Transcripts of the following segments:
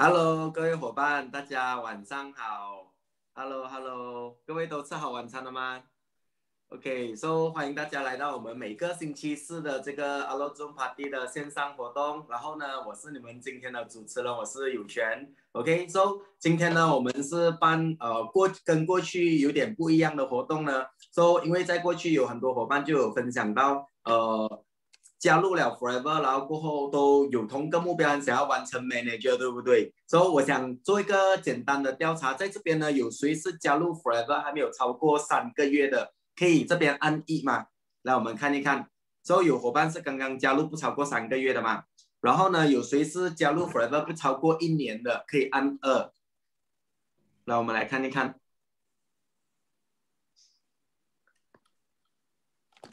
Hello，各位伙伴，大家晚上好。Hello，Hello，各位都吃好晚餐了吗？OK，So 欢迎大家来到我们每个星期四的这个阿罗中 Party 的线上活动。然后呢，我是你们今天的主持人，我是有权。OK，So 今天呢，我们是办呃过跟过去有点不一样的活动呢。So 因为在过去有很多伙伴就有分享到呃。加入了 Forever，然后过后都有同个目标，想要完成 Manager，对不对？所以我想做一个简单的调查，在这边呢，有谁是加入 Forever 还没有超过三个月的？可以这边按一吗？来，我们看一看。所以有伙伴是刚刚加入不超过三个月的吗？然后呢，有谁是加入 Forever 不超过一年的？可以按二。来，我们来看一看。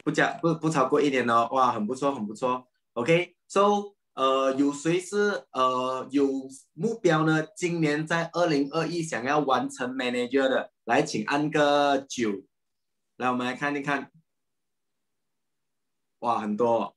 不加不不超过一年哦，哇，很不错很不错。OK，So，呃，有谁是呃有目标呢？今年在二零二一想要完成 Manager 的，来，请按个九。来，我们来看一看。哇，很多，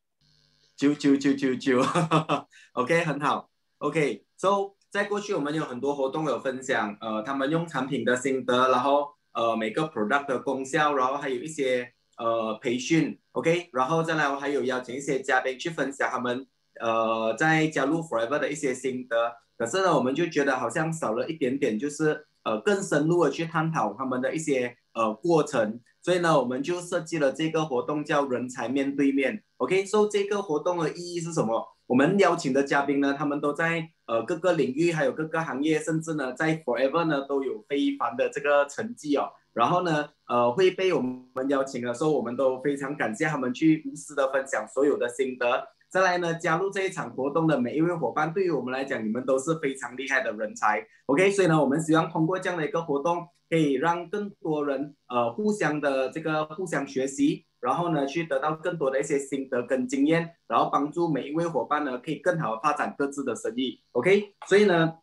九九九九九。OK，很好。OK，So，在过去我们有很多活动有分享，呃，他们用产品的心得，然后呃每个 product 的功效，然后还有一些。呃，培训，OK，然后再来，我还有邀请一些嘉宾去分享他们呃在加入 Forever 的一些心得。可是呢，我们就觉得好像少了一点点，就是呃更深入的去探讨他们的一些呃过程。所以呢，我们就设计了这个活动，叫人才面对面。OK，说这个活动的意义是什么？我们邀请的嘉宾呢，他们都在呃各个领域，还有各个行业，甚至呢在 Forever 呢都有非凡的这个成绩哦。然后呢，呃，会被我们邀请的时候，我们都非常感谢他们去无私的分享所有的心得。再来呢，加入这一场活动的每一位伙伴，对于我们来讲，你们都是非常厉害的人才。OK，所以呢，我们希望通过这样的一个活动，可以让更多人呃互相的这个互相学习，然后呢，去得到更多的一些心得跟经验，然后帮助每一位伙伴呢，可以更好的发展各自的生意。OK，所以呢。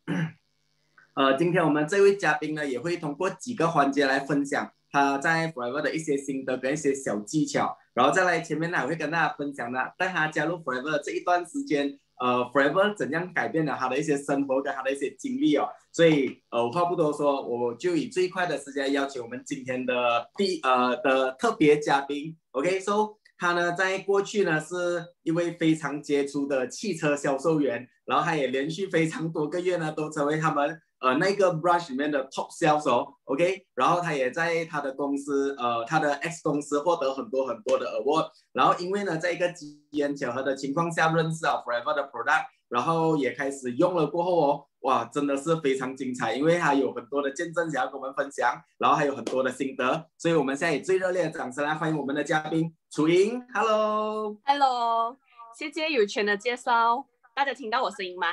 呃，今天我们这位嘉宾呢，也会通过几个环节来分享他在 Forever 的一些心得跟一些小技巧，然后再来前面呢，我会跟大家分享呢，在他加入 Forever 这一段时间，呃，Forever 怎样改变了他的一些生活跟他的一些经历哦。所以，呃，话不多说，我就以最快的时间邀请我们今天的第呃的特别嘉宾，OK，So 他呢，在过去呢是一位非常杰出的汽车销售员，然后他也连续非常多个月呢都成为他们。呃，那个 brush 里面的 top sales 哦，OK，然后他也在他的公司，呃，他的 X 公司获得很多很多的 award，然后因为呢，在一个机缘巧合的情况下认识了 Forever 的 product，然后也开始用了过后哦，哇，真的是非常精彩，因为他有很多的见证想要跟我们分享，然后还有很多的心得，所以我们现在以最热烈的掌声来欢迎我们的嘉宾楚莹，Hello，Hello，谢谢有权的介绍，大家听到我声音吗？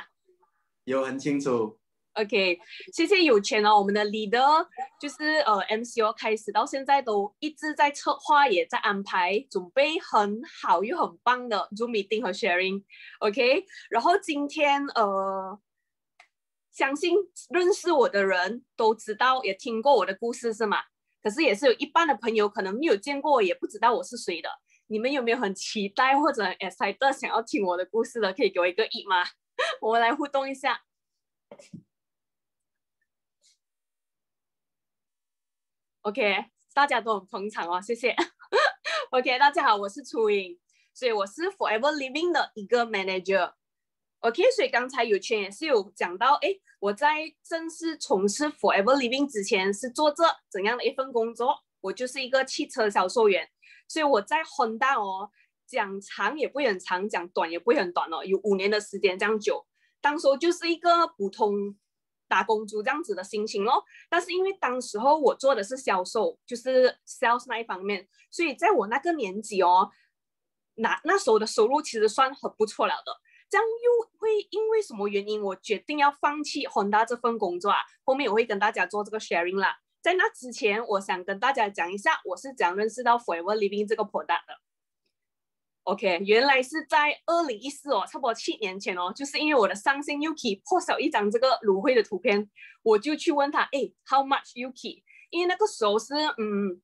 有，很清楚。OK，谢谢有钱哦。我们的 leader 就是呃 MCO 开始到现在都一直在策划，也在安排，准备很好又很棒的 Zoom meeting 和 sharing。OK，然后今天呃，相信认识我的人都知道，也听过我的故事是吗？可是也是有一半的朋友可能没有见过，也不知道我是谁的。你们有没有很期待或者 excited 想要听我的故事的？可以给我一个一吗？我们来互动一下。OK，大家都很捧场哦，谢谢。OK，大家好，我是初音，所以我是 Forever Living 的一个 Manager。OK，所以刚才有圈也是有讲到，哎，我在正式从事 Forever Living 之前是做着怎样的一份工作？我就是一个汽车销售员，所以我在 Honda 哦，讲长也不会很长，讲短也不会很短哦，有五年的时间这样久，当时就是一个普通。打工族这样子的心情咯，但是因为当时候我做的是销售，就是 sales 那一方面，所以在我那个年纪哦，那那时候的收入其实算很不错了的。这样又会因为什么原因，我决定要放弃 Honda 这份工作啊？后面我会跟大家做这个 sharing 啦。在那之前，我想跟大家讲一下，我是怎样认识到 Forever Living 这个 product 的。OK，原来是在二零一四哦，差不多七年前哦，就是因为我的上线 Yuki 破晓一张这个芦荟的图片，我就去问他，哎，How much Yuki？因为那个时候是，嗯，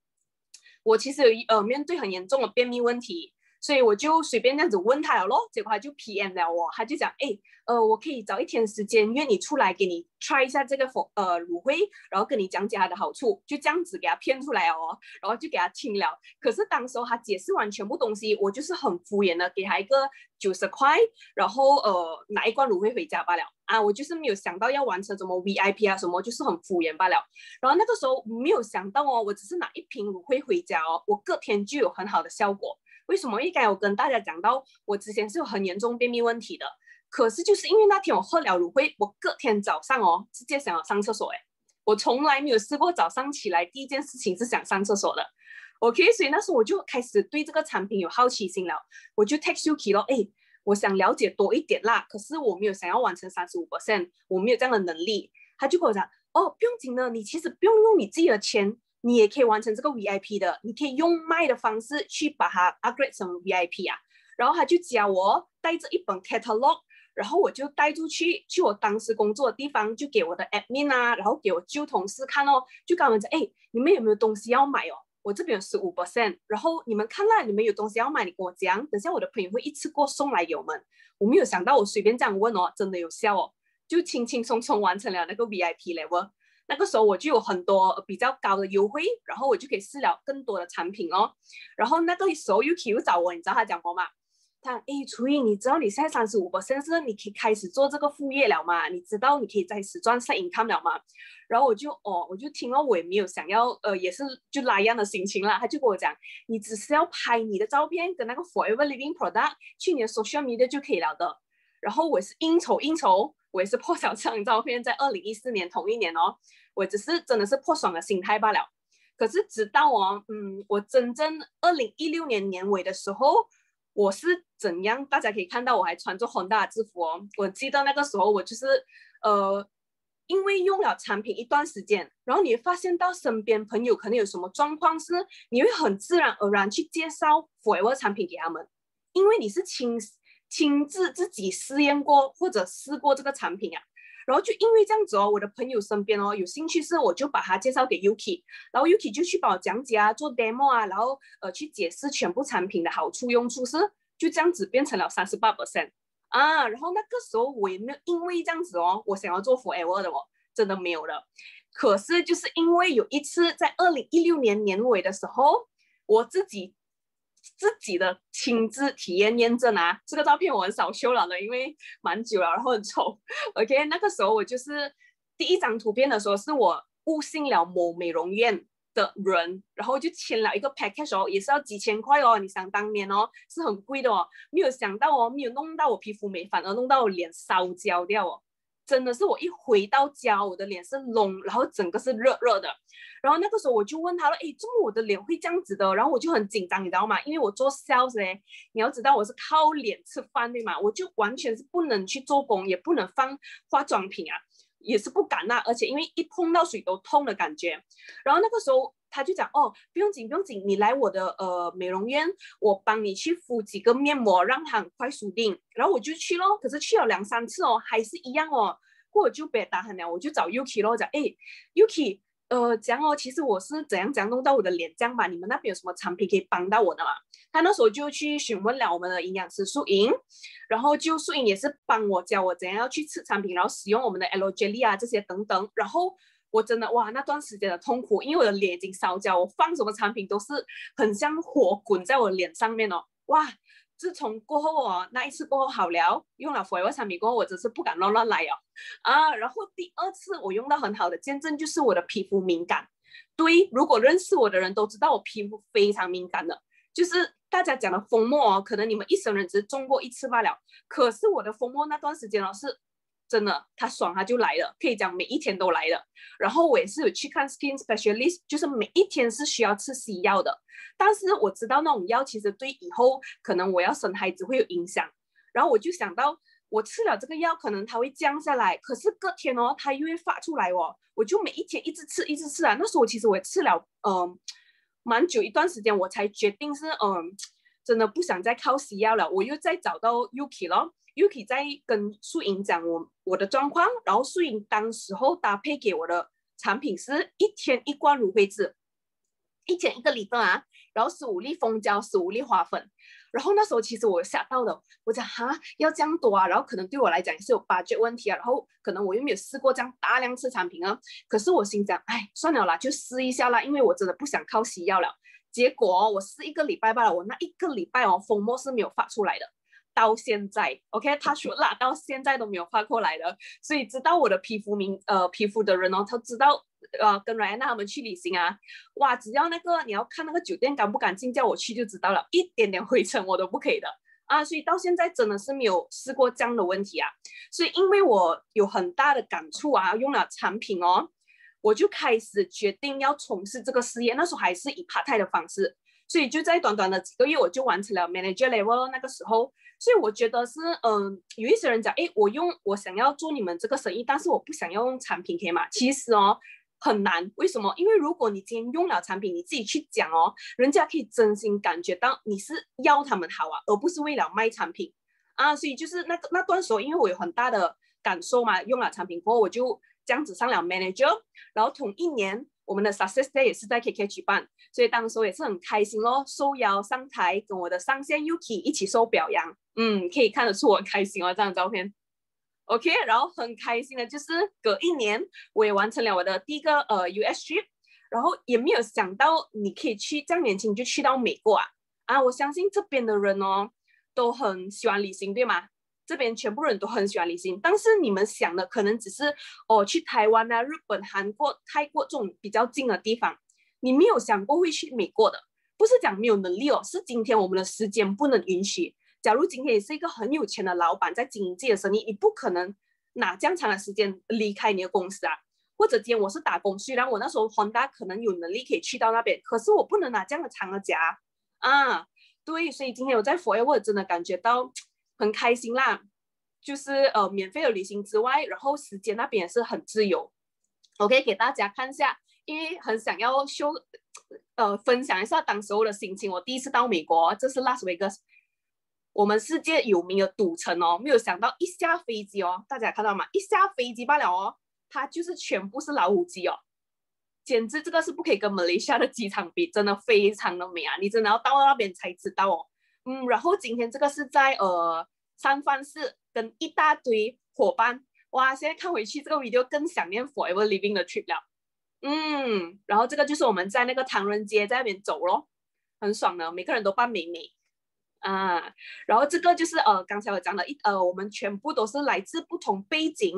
我其实有呃面对很严重的便秘问题，所以我就随便这样子问他了咯，结果他就 PM 了我，他就讲，哎，呃，我可以找一天时间约你出来给你 try 一下这个粉呃乳灰，然后跟你讲解它的好处，就这样子给他骗出来哦，然后就给他听了。可是当时候他解释完全部东西，我就是很敷衍的给他一个九十块，然后呃拿一罐乳灰回家罢了啊，我就是没有想到要完成什么 VIP 啊什么，就是很敷衍罢了。然后那个时候没有想到哦，我只是拿一瓶乳灰回家哦，我隔天就有很好的效果。为什么？应该我跟大家讲到，我之前是有很严重便秘问题的。可是就是因为那天我喝了乳灰，我隔天早上哦，直接想要上厕所。哎，我从来没有试过早上起来第一件事情是想上厕所的。OK，所以那时候我就开始对这个产品有好奇心了。我就 text Yuki 咯，哎，我想了解多一点啦。可是我没有想要完成三十五 percent，我没有这样的能力。他就跟我讲，哦，不用紧的，你其实不用用你自己的钱。你也可以完成这个 VIP 的，你可以用卖的方式去把它 upgrade 成 VIP 啊。然后他就教我带着一本 catalog，然后我就带出去，去我当时工作的地方，就给我的 admin 啊，然后给我旧同事看哦，就跟他们讲，哎，你们有没有东西要买哦？我这边有十五 percent，然后你们看了，你们有东西要买，你跟我讲，等下我的朋友会一次过送来给我们。我没有想到，我随便这样问哦，真的有效哦，就轻轻松松完成了那个 VIP level。那个时候我就有很多比较高的优惠，然后我就可以试了更多的产品哦。然后那个时候 Yuki 又找我，你知道他讲什么吗？他哎，楚英，你知道你现在三十五个生日，你可以开始做这个副业了吗？你知道你可以在始赚晒 income 了吗？然后我就哦，我就听了，我也没有想要呃，也是就那样的心情了。他就跟我讲，你只是要拍你的照片跟那个 Forever Living Product 去你的 social media 就可以了的。然后我是应酬应酬，我也是破小张照片，在二零一四年同一年哦。我只是真的是破爽的心态罢了，可是直到哦，嗯，我真正二零一六年年尾的时候，我是怎样？大家可以看到我还穿着宏大的制服哦。我记得那个时候我就是，呃，因为用了产品一段时间，然后你发现到身边朋友可能有什么状况，是你会很自然而然去介绍 Forever 产品给他们，因为你是亲亲自自己试验过或者试过这个产品啊。然后就因为这样子哦，我的朋友身边哦有兴趣是，我就把他介绍给 Yuki，然后 Yuki 就去帮我讲解啊，做 demo 啊，然后呃去解释全部产品的好处用处是，就这样子变成了三十八 percent 啊。然后那个时候我也没有因为这样子哦，我想要做 forever 的哦，真的没有了。可是就是因为有一次在二零一六年年尾的时候，我自己。自己的亲自体验验证啊，这个照片我很少修了的，因为蛮久了，然后很丑。OK，那个时候我就是第一张图片的时候，是我误信了某美容院的人，然后就签了一个 package 哦，也是要几千块哦。你想当年哦，是很贵的哦，没有想到哦，没有弄到我皮肤美，反而弄到我脸烧焦掉哦。真的是我一回到家，我的脸是隆，然后整个是热热的。然后那个时候我就问他了，哎，怎么我的脸会这样子的？然后我就很紧张，你知道吗？因为我做 sales 哎，你要知道我是靠脸吃饭对吗？我就完全是不能去做工，也不能放化妆品啊，也是不敢呐。而且因为一碰到水都痛的感觉。然后那个时候他就讲，哦，不用紧，不用紧，你来我的呃美容院，我帮你去敷几个面膜，让它很快舒定。然后我就去咯，可是去了两三次哦，还是一样哦。过我就别打他了，我就找 Yuki 咯，讲哎，Yuki，呃，讲哦，其实我是怎样怎样弄到我的脸这样吧？你们那边有什么产品可以帮到我的嘛？他那时候就去询问了我们的营养师素莹，然后就素莹也是帮我教我怎样要去吃产品，然后使用我们的 L Jelly 啊这些等等。然后我真的哇，那段时间的痛苦，因为我的脸已经烧焦，我放什么产品都是很像火滚在我脸上面哦，哇！自从过后哦，那一次过后好了，用了斐沃产品过后，我真是不敢乱乱来哦。啊，然后第二次我用到很好的见证就是我的皮肤敏感。对，如果认识我的人都知道我皮肤非常敏感的，就是大家讲的风沫哦，可能你们一生人只中过一次罢了。可是我的风沫那段时间哦是。真的，他爽他就来了，可以讲每一天都来了。然后我也是有去看 skin specialist，就是每一天是需要吃西药的。但是我知道那种药其实对以后可能我要生孩子会有影响。然后我就想到，我吃了这个药，可能它会降下来。可是隔天哦，它又会发出来哦。我就每一天一直吃，一直吃啊。那时候其实我也吃了嗯蛮久一段时间，我才决定是嗯真的不想再靠西药了。我又再找到 Yuki 了。Yuki 在跟素莹讲我我的状况，然后素莹当时候搭配给我的产品是一天一罐芦荟汁，一天一个礼拜啊，然后十五粒蜂胶，十五粒花粉，然后那时候其实我吓到了，我讲哈要这样多啊，然后可能对我来讲也是有 budget 问题啊，然后可能我又没有试过这样大量次产品啊，可是我心想，哎，算了啦，就试一下啦，因为我真的不想靠西药了。结果我试一个礼拜罢了，我那一个礼拜哦，风膜是没有发出来的，到现在，OK，他说啦，到现在都没有发过来的，所以知道我的皮肤名呃皮肤的人哦，他知道。呃，跟瑞安娜他们去旅行啊，哇，只要那个你要看那个酒店干不干净，叫我去就知道了，一点点灰尘我都不可以的。啊，所以到现在真的是没有试过这样的问题啊，所以因为我有很大的感触啊，用了产品哦，我就开始决定要从事这个事业，那时候还是以 part time 的方式，所以就在短短的几个月我就完成了 manager level 那个时候，所以我觉得是嗯，有一些人讲，哎，我用我想要做你们这个生意，但是我不想要用产品，可以吗？其实哦。很难，为什么？因为如果你今天用了产品，你自己去讲哦，人家可以真心感觉到你是要他们好啊，而不是为了卖产品啊。所以就是那个那段时候，因为我有很大的感受嘛，用了产品过后，我就这样子上了 manager，然后同一年我们的 success day 也是在 KK 举办，所以当时也是很开心咯，受邀上台跟我的上线 Yuki 一起受表扬，嗯，可以看得出我开心哦，这张照片。OK，然后很开心的，就是隔一年我也完成了我的第一个呃 US trip，然后也没有想到你可以去这样年轻就去到美国啊啊！我相信这边的人哦都很喜欢旅行，对吗？这边全部人都很喜欢旅行，但是你们想的可能只是哦去台湾啊、日本、韩国、泰国这种比较近的地方，你没有想过会去美国的，不是讲没有能力哦，是今天我们的时间不能允许。假如今天你是一个很有钱的老板，在经营自己的生意，你不可能拿这样长的时间离开你的公司啊。或者今天我是打工，虽然我那时候宏大可能有能力可以去到那边，可是我不能拿这样的长的假啊。对，所以今天我在 Forever 真的感觉到很开心啦，就是呃免费的旅行之外，然后时间那边也是很自由。我可以给大家看一下，因为很想要修呃分享一下当时候的心情。我第一次到美国，这是拉斯维加斯。我们世界有名的赌城哦，没有想到一下飞机哦，大家看到吗？一下飞机罢了哦，它就是全部是老虎机哦，简直这个是不可以跟马来西亚的机场比，真的非常的美啊！你真的要到那边才知道哦。嗯，然后今天这个是在呃三藩市跟一大堆伙伴，哇！现在看回去这个 video 更想念 Forever Living 的 trip 了。嗯，然后这个就是我们在那个唐人街在那边走咯，很爽的，每个人都扮美美。啊，然后这个就是呃，刚才我讲的一呃，我们全部都是来自不同背景，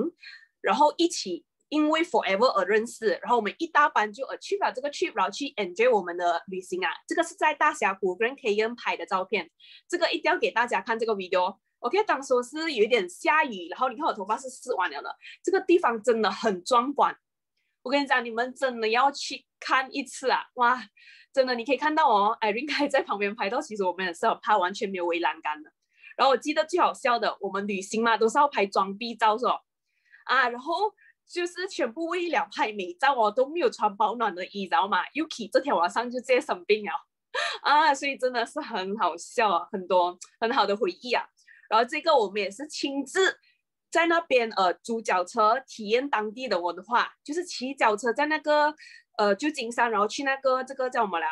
然后一起因为 forever 而认识，然后我们一大班就呃去了这个 trip，然后去 enjoy 我们的旅行啊。这个是在大峡谷跟 K N 拍的照片，这个一定要给大家看这个 video。OK，当时是有一点下雨，然后你看我头发是湿完了的，这个地方真的很壮观。我跟你讲，你们真的要去看一次啊！哇。真的，你可以看到哦，艾琳还在旁边拍到。其实我们也是很怕完全没有围栏杆的。然后我记得最好笑的，我们旅行嘛都是要拍装逼照，是吧？啊，然后就是全部为了拍美照哦，都没有穿保暖的衣，知道吗？Yuki 这天晚上就直接生病了啊，所以真的是很好笑啊，很多很好的回忆啊。然后这个我们也是亲自在那边呃租脚车体验当地的文化，就是骑脚车在那个。呃，旧金山，然后去那个这个叫什么了？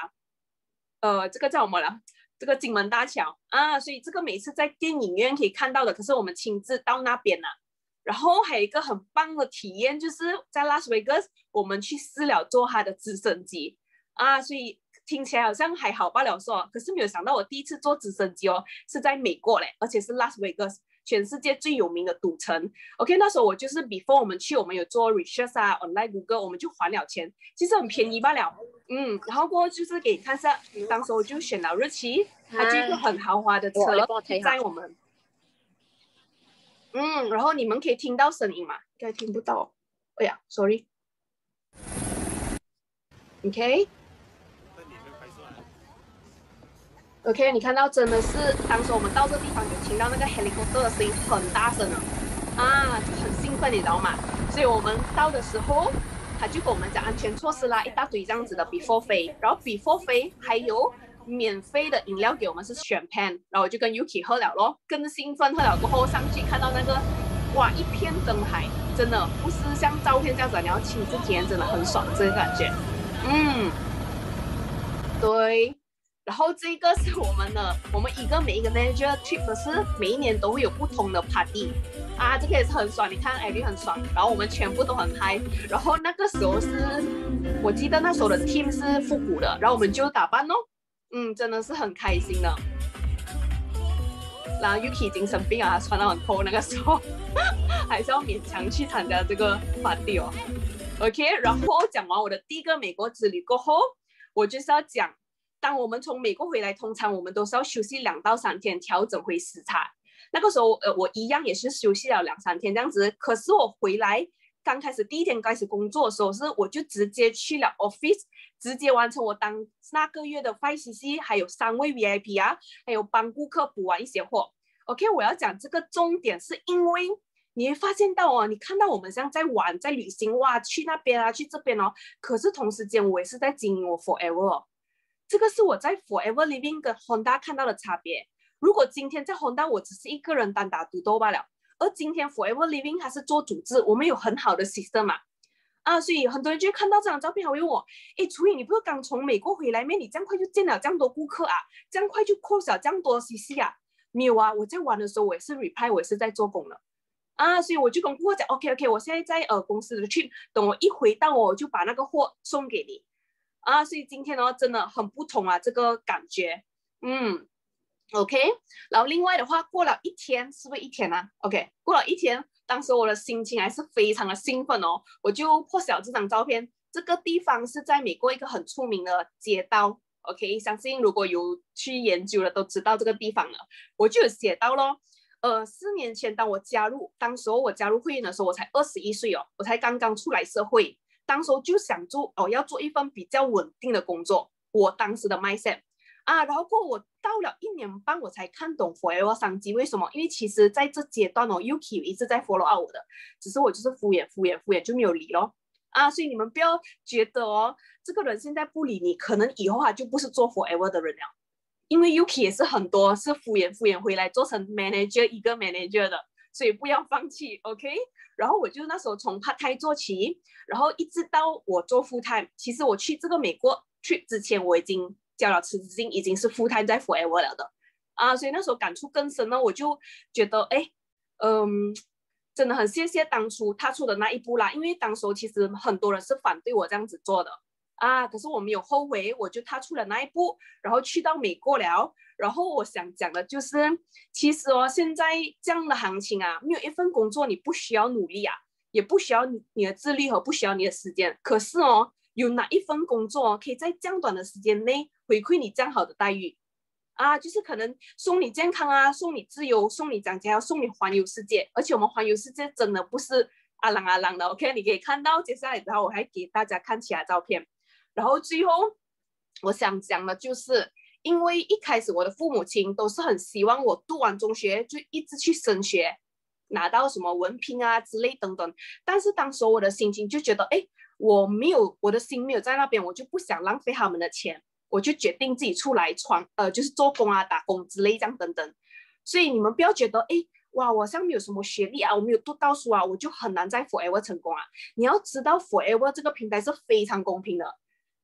呃，这个叫什么了？这个金门大桥啊，所以这个每次在电影院可以看到的，可是我们亲自到那边了。然后还有一个很棒的体验，就是在拉斯维加斯，我们去试了坐他的直升机。啊，所以听起来好像还好罢了，说，可是没有想到我第一次坐直升机哦，是在美国嘞，而且是拉斯维加斯。全世界最有名的赌城，OK，那时候我就是 before 我们去，我们有做 research 啊，online Google，我们就还了钱，其实很便宜罢了，嗯，然后过后就是给你看一下，当时我就选了日期，它就一个很豪华的车载我们，嗯，然后你们可以听到声音吗？应该听不到，哎呀，sorry，OK。OK，你看到真的是，当时我们到这地方就听到那个 helicopter 的声音很大声了，啊，很兴奋，你知道吗？所以我们到的时候，他就跟我们讲安全措施啦，一大堆这样子的 before 飞，然后 before 飞还有免费的饮料给我们是选 pan，然后我就跟 Yuki 喝了咯，更兴奋，喝了过后上去看到那个，哇，一片灯海，真的不是像照片这样子，你要亲自体验真的很爽，这个感觉，嗯，对。然后这个是我们的，我们一个每一个 manager trip 是每一年都会有不同的 party 啊，这个也是很爽。你看艾丽很爽，然后我们全部都很嗨。然后那个时候是，我记得那时候的 team 是复古的，然后我们就打扮哦，嗯，真的是很开心的。然后 Yuki 已经生病啊，穿到很透，那个时候 还是要勉强去参加这个 party 哦。OK，然后讲完我的第一个美国之旅过后，我就是要讲。当我们从美国回来，通常我们都是要休息两到三天，调整回时差。那个时候，呃，我一样也是休息了两三天这样子。可是我回来刚开始第一天开始工作的时候，是我就直接去了 office，直接完成我当那个月的 five CC，还有三位 VIP 啊，还有帮顾客补完一些货。OK，我要讲这个重点是因为你会发现到哦，你看到我们像在玩，在旅行哇，去那边啊，去这边哦。可是同时间我也是在经营我 forever。这个是我在 Forever Living 跟 Honda 看到的差别。如果今天在 Honda 我只是一个人单打独斗罢了，而今天 Forever Living 它是做组织，我们有很好的 system 嘛。啊，啊所以很多人就看到这张照片，还问我：哎，楚颖，你不是刚从美国回来咩？你这样快就见了这样多顾客啊？这样快就扩小这样多 CC 啊？没有啊，我在玩的时候我也是 reply，我也是在做工的。啊，所以我就跟顾客讲：OK OK，我现在在呃公司的去，等我一回到我就把那个货送给你。啊，所以今天呢，真的很不同啊，这个感觉，嗯，OK。然后另外的话，过了一天，是不是一天呢？OK，过了一天，当时我的心情还是非常的兴奋哦，我就破晓这张照片。这个地方是在美国一个很出名的街道，OK，相信如果有去研究的都知道这个地方了。我就有写到咯，呃，四年前当我加入，当时候我加入会员的时候，我才二十一岁哦，我才刚刚出来社会。当时就想做哦，要做一份比较稳定的工作。我当时的 mindset 啊，然后过我到了一年半，我才看懂 forever 商机。为什么？因为其实在这阶段哦，Yuki 一直在 follow up 我的，只是我就是敷衍敷衍敷衍就没有理咯。啊。所以你们不要觉得哦，这个人现在不理你，可能以后他就不是做 forever 的人了。因为 Yuki 也是很多是敷衍敷衍回来做成 manager 一个 manager 的，所以不要放弃，OK。然后我就那时候从 part time 做起，然后一直到我做 full time。其实我去这个美国去之前，我已经交了辞职金，已经是 full time 在 forever 了的啊。所以那时候感触更深呢，我就觉得哎，嗯，真的很谢谢当初踏出的那一步啦。因为当时其实很多人是反对我这样子做的啊，可是我没有后悔，我就踏出了那一步，然后去到美国了。然后我想讲的就是，其实哦，现在这样的行情啊，没有一份工作你不需要努力啊，也不需要你的智力和不需要你的时间。可是哦，有哪一份工作可以在这样短的时间内回馈你这样好的待遇啊？就是可能送你健康啊，送你自由，送你奖金，要送你环游世界。而且我们环游世界真的不是阿朗阿朗的，OK？你可以看到接下来，然后我还给大家看其他照片。然后最后我想讲的就是。因为一开始我的父母亲都是很希望我读完中学就一直去升学，拿到什么文凭啊之类等等。但是当时我的心情就觉得，哎，我没有我的心没有在那边，我就不想浪费他们的钱，我就决定自己出来闯，呃，就是做工啊、打工之类这样等等。所以你们不要觉得，哎，哇，我像没有什么学历啊，我没有读到书啊，我就很难在 Forever 成功啊。你要知道，Forever 这个平台是非常公平的。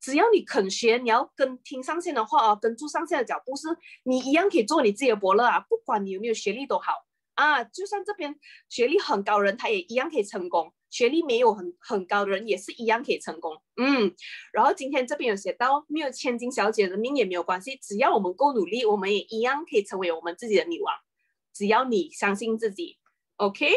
只要你肯学，你要跟听上线的话啊，跟住上线的脚步，是你一样可以做你自己的伯乐啊！不管你有没有学历都好啊，就算这边学历很高人，他也一样可以成功；学历没有很很高的人，也是一样可以成功。嗯，然后今天这边有写到，没有千金小姐的命也没有关系，只要我们够努力，我们也一样可以成为我们自己的女王。只要你相信自己，OK？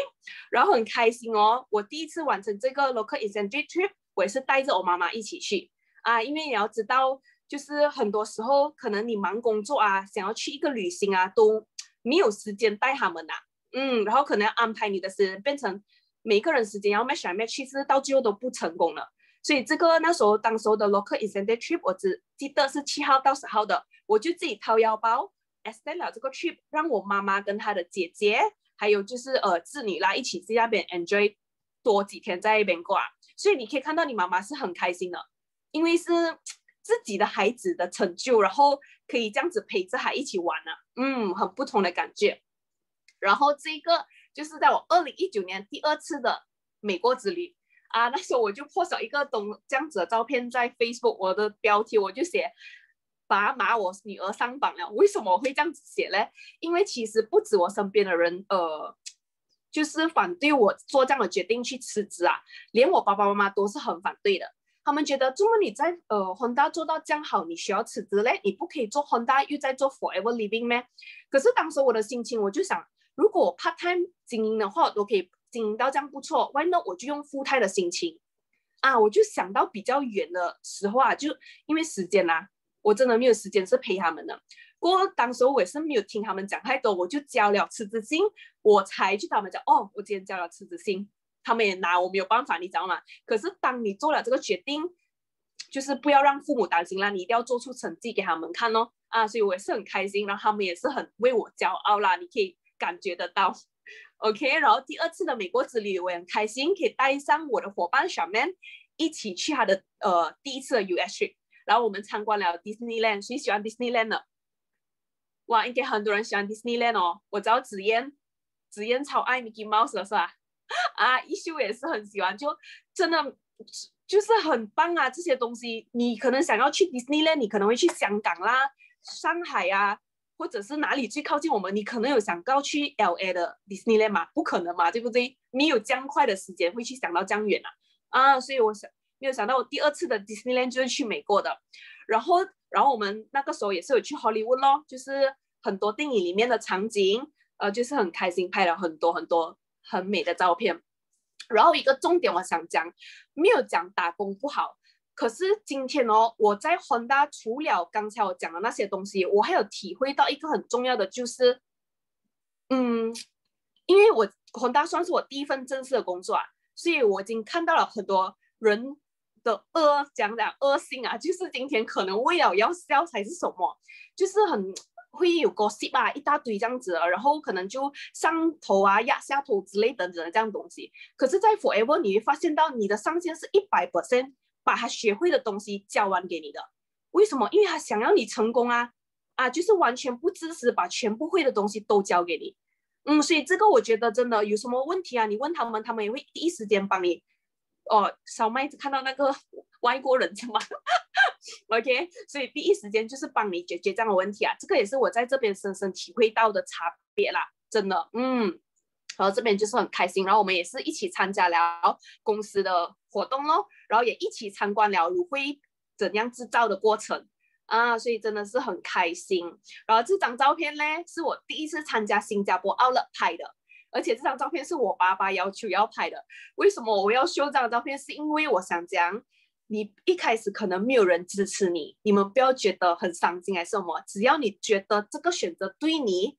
然后很开心哦，我第一次完成这个 local incentive trip，我也是带着我妈妈一起去。啊，因为你要知道，就是很多时候可能你忙工作啊，想要去一个旅行啊，都没有时间带他们呐。嗯，然后可能要安排你的时间变成每个人时间要 match match，其实到最后都不成功了。所以这个那时候当时候的 local incentive trip，我只记得是七号到十号的，我就自己掏腰包 extend 了这个 trip，让我妈妈跟她的姐姐，还有就是呃子女啦，一起在那边 enjoy 多几天在那边过。所以你可以看到你妈妈是很开心的。因为是自己的孩子的成就，然后可以这样子陪着他一起玩呢，嗯，很不同的感觉。然后这个就是在我二零一九年第二次的美国之旅啊，那时候我就破晓一个东这样子的照片在 Facebook，我的标题我就写爸妈，我女儿上榜了。为什么我会这样子写呢？因为其实不止我身边的人，呃，就是反对我做这样的决定去辞职啊，连我爸爸妈妈都是很反对的。他们觉得，怎么你在呃宏达做到这样好，你需要辞职嘞？你不可以做宏达又在做 Forever Living 咩？可是当时我的心情，我就想，如果 part time 经营的话，都可以经营到这样不错，Why not？我就用 full time 的心情啊，我就想到比较远的时候啊，就因为时间啦。我真的没有时间是陪他们的。不过当时我也是没有听他们讲太多，我就交了辞职信，我才去他们讲哦，我今天交了辞职信，他们也拿我没有办法，你知道吗？可是当你做了这个决定，就是不要让父母担心啦，你一定要做出成绩给他们看哦。啊，所以我也是很开心，然后他们也是很为我骄傲啦，你可以感觉得到。OK，然后第二次的美国之旅我也很开心，可以带上我的伙伴小 Man 一起去他的呃第一次的 US trip。然后我们参观了 Disneyland，谁喜欢 Disneyland 的？哇，应该很多人喜欢 Disneyland 哦。我知道紫嫣，紫嫣超爱 Mickey Mouse 的是吧？啊，一休也是很喜欢，就真的就是很棒啊！这些东西，你可能想要去 Disneyland，你可能会去香港啦、上海呀，或者是哪里最靠近我们？你可能有想到去 LA 的 Disneyland 嘛？不可能嘛，对不对？你有这样快的时间会去想到这样远啊？啊，所以我想。没有想到我第二次的 Disneyland 就是去美国的，然后，然后我们那个时候也是有去 Hollywood 咯，就是很多电影里面的场景，呃，就是很开心，拍了很多很多很美的照片。然后一个重点我想讲，没有讲打工不好，可是今天哦，我在宏大除了刚才我讲的那些东西，我还有体会到一个很重要的，就是，嗯，因为我宏大算是我第一份正式的工作啊，所以我已经看到了很多人。的恶讲讲恶性啊，就是今天可能为了要笑才是什么，就是很会有 gossip 啊，一大堆这样子，然后可能就上头啊、压下头之类等等的这样东西。可是，在 Forever 你会发现到你的上限是一百 percent 把他学会的东西教完给你的，为什么？因为他想要你成功啊啊，就是完全不支持把全部会的东西都教给你。嗯，所以这个我觉得真的有什么问题啊，你问他们，他们也会第一时间帮你。哦，小麦子看到那个 外国人嘛，OK，所以第一时间就是帮你解决这样的问题啊，这个也是我在这边深深体会到的差别啦，真的，嗯，然后这边就是很开心，然后我们也是一起参加了公司的活动咯，然后也一起参观了乳灰怎样制造的过程啊，所以真的是很开心。然后这张照片呢，是我第一次参加新加坡奥乐拍的。而且这张照片是我爸爸要求要拍的。为什么我要修这张照片？是因为我想讲，你一开始可能没有人支持你，你们不要觉得很伤心还是什么。只要你觉得这个选择对你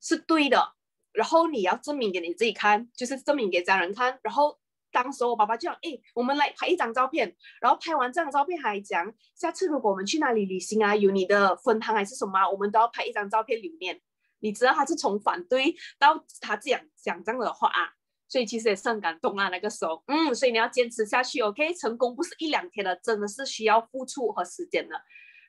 是对的，然后你要证明给你自己看，就是证明给家人看。然后当时我爸爸就讲：“哎，我们来拍一张照片。”然后拍完这张照片还讲：“下次如果我们去哪里旅行啊，有你的分堂还是什么，我们都要拍一张照片留念。”你知道他是从反对到他这样讲这样的话啊，所以其实也是很感动啊。那个时候，嗯，所以你要坚持下去，OK？成功不是一两天的，真的是需要付出和时间的。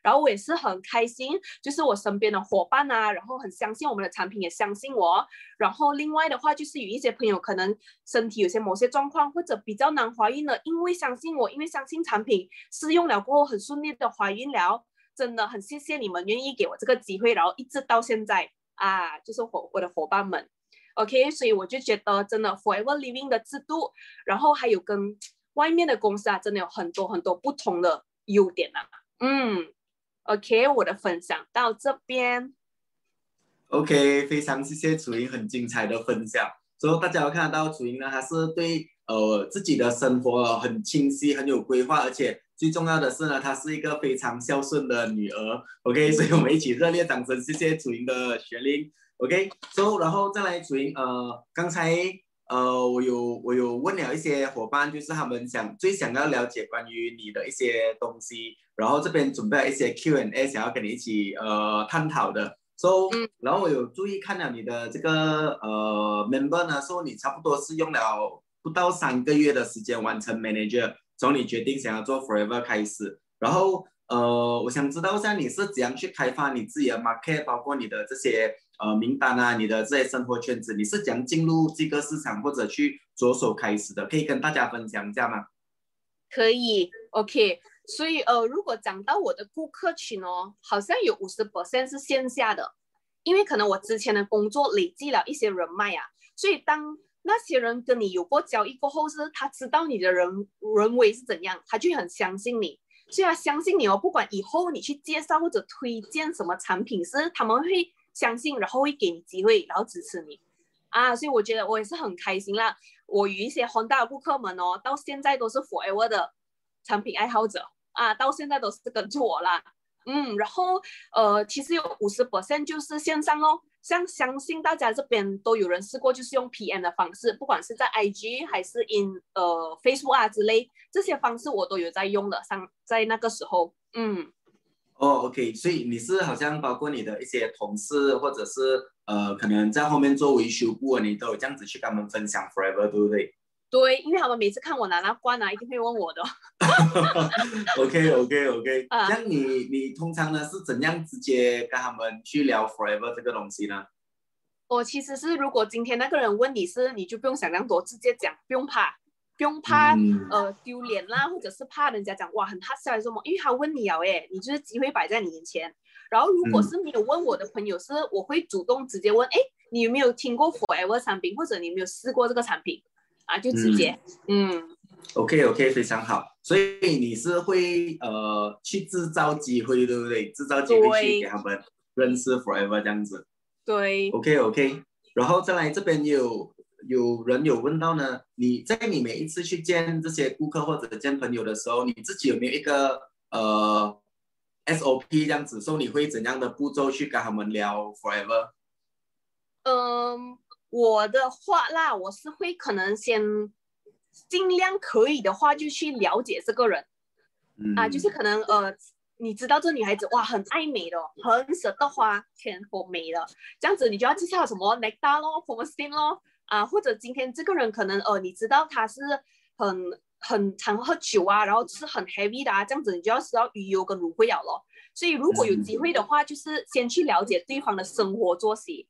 然后我也是很开心，就是我身边的伙伴啊，然后很相信我们的产品，也相信我。然后另外的话，就是有一些朋友可能身体有些某些状况，或者比较难怀孕了，因为相信我，因为相信产品试用了过后很顺利的怀孕了，真的很谢谢你们愿意给我这个机会，然后一直到现在。啊，就是伙我的伙伴们，OK，所以我就觉得真的 Forever Living 的制度，然后还有跟外面的公司啊，真的有很多很多不同的优点啊。嗯，OK，我的分享到这边。OK，非常谢谢楚莹很精彩的分享。所以大家有看得到楚莹呢，她是对呃自己的生活很清晰、很有规划，而且。最重要的是呢，她是一个非常孝顺的女儿。OK，所以我们一起热烈掌声，谢谢楚莹的学龄。OK，so 然后再来楚莹，呃，刚才呃我有我有问了一些伙伴，就是他们想最想要了解关于你的一些东西，然后这边准备了一些 Q&A，想要跟你一起呃探讨的。So，然后我有注意看了你的这个呃 member 呢，说你差不多是用了不到三个月的时间完成 manager。从你决定想要做 Forever 开始，然后呃，我想知道一下你是怎样去开发你自己的 market，包括你的这些呃名单啊，你的这些生活圈子，你是怎样进入这个市场或者去着手开始的？可以跟大家分享一下吗？可以，OK。所以呃，如果讲到我的顾客群哦，好像有五十 percent 是线下的，因为可能我之前的工作累积了一些人脉啊，所以当那些人跟你有过交易过后，是他知道你的人人为是怎样，他就很相信你，所以他相信你哦，不管以后你去介绍或者推荐什么产品，是他们会相信，然后会给你机会，然后支持你啊，所以我觉得我也是很开心啦。我有一些宏大的顾客们哦，到现在都是 Forever 的产品爱好者。啊，到现在都是跟着我啦，嗯，然后呃，其实有五十 percent 就是线上哦，像相信大家这边都有人试过，就是用 PM 的方式，不管是在 IG 还是 in 呃 Facebook 啊之类，这些方式我都有在用的，上在那个时候，嗯，哦，OK，所以你是好像包括你的一些同事，或者是呃，可能在后面做维修部，你都有这样子去跟他们分享 Forever，对不对？对，因为他们每次看我拿那罐啊，一定会问我的。OK OK OK，那你你通常呢是怎样直接跟他们去聊 Forever 这个东西呢？我其实是，如果今天那个人问你是，你就不用想那么多，直接讲，不用怕，不用怕呃丢脸啦，或者是怕人家讲哇很怕笑还是什么，因为他问你了，哎，你就是机会摆在你眼前。然后如果是没有问我的朋友，是我会主动直接问，哎，你有没有听过 Forever 产品，或者你有没有试过这个产品？啊，就直接，嗯，OK OK，非常好。所以你是会呃去制造机会，对不对？制造机会去给他们认识 Forever 这样子。对。OK OK，然后再来这边有有人有问到呢，你在你每一次去见这些顾客或者见朋友的时候，你自己有没有一个呃 SOP 这样子？说你会怎样的步骤去跟他们聊 Forever？嗯。我的话那，我是会可能先尽量可以的话就去了解这个人，啊，就是可能呃，你知道这女孩子哇很爱美的，很舍得花钱 for 美的，这样子你就要介绍什么 nectar 咯，for skin 咯，啊，或者今天这个人可能呃，你知道他是很很常喝酒啊，然后吃很 heavy 的啊，这样子你就要知道鱼油跟芦荟了咯。所以如果有机会的话，就是先去了解对方的生活作息。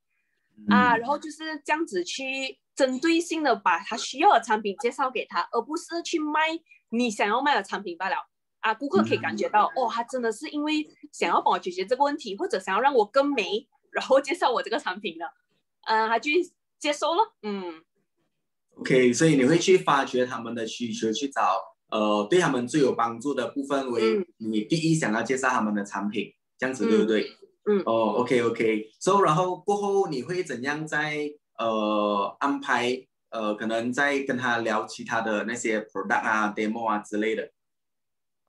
啊，然后就是这样子去针对性的把他需要的产品介绍给他，而不是去卖你想要卖的产品罢了。啊，顾客可以感觉到，哦，他真的是因为想要帮我解决这个问题，或者想要让我更美，然后介绍我这个产品的，嗯，他去接收了。嗯，OK，所以你会去发掘他们的需求，去找呃对他们最有帮助的部分为你第一想要介绍他们的产品，这样子对不对？嗯哦，OK OK，So 然后过后你会怎样在呃安排呃可能在跟他聊其他的那些 product 啊 demo 啊之类的？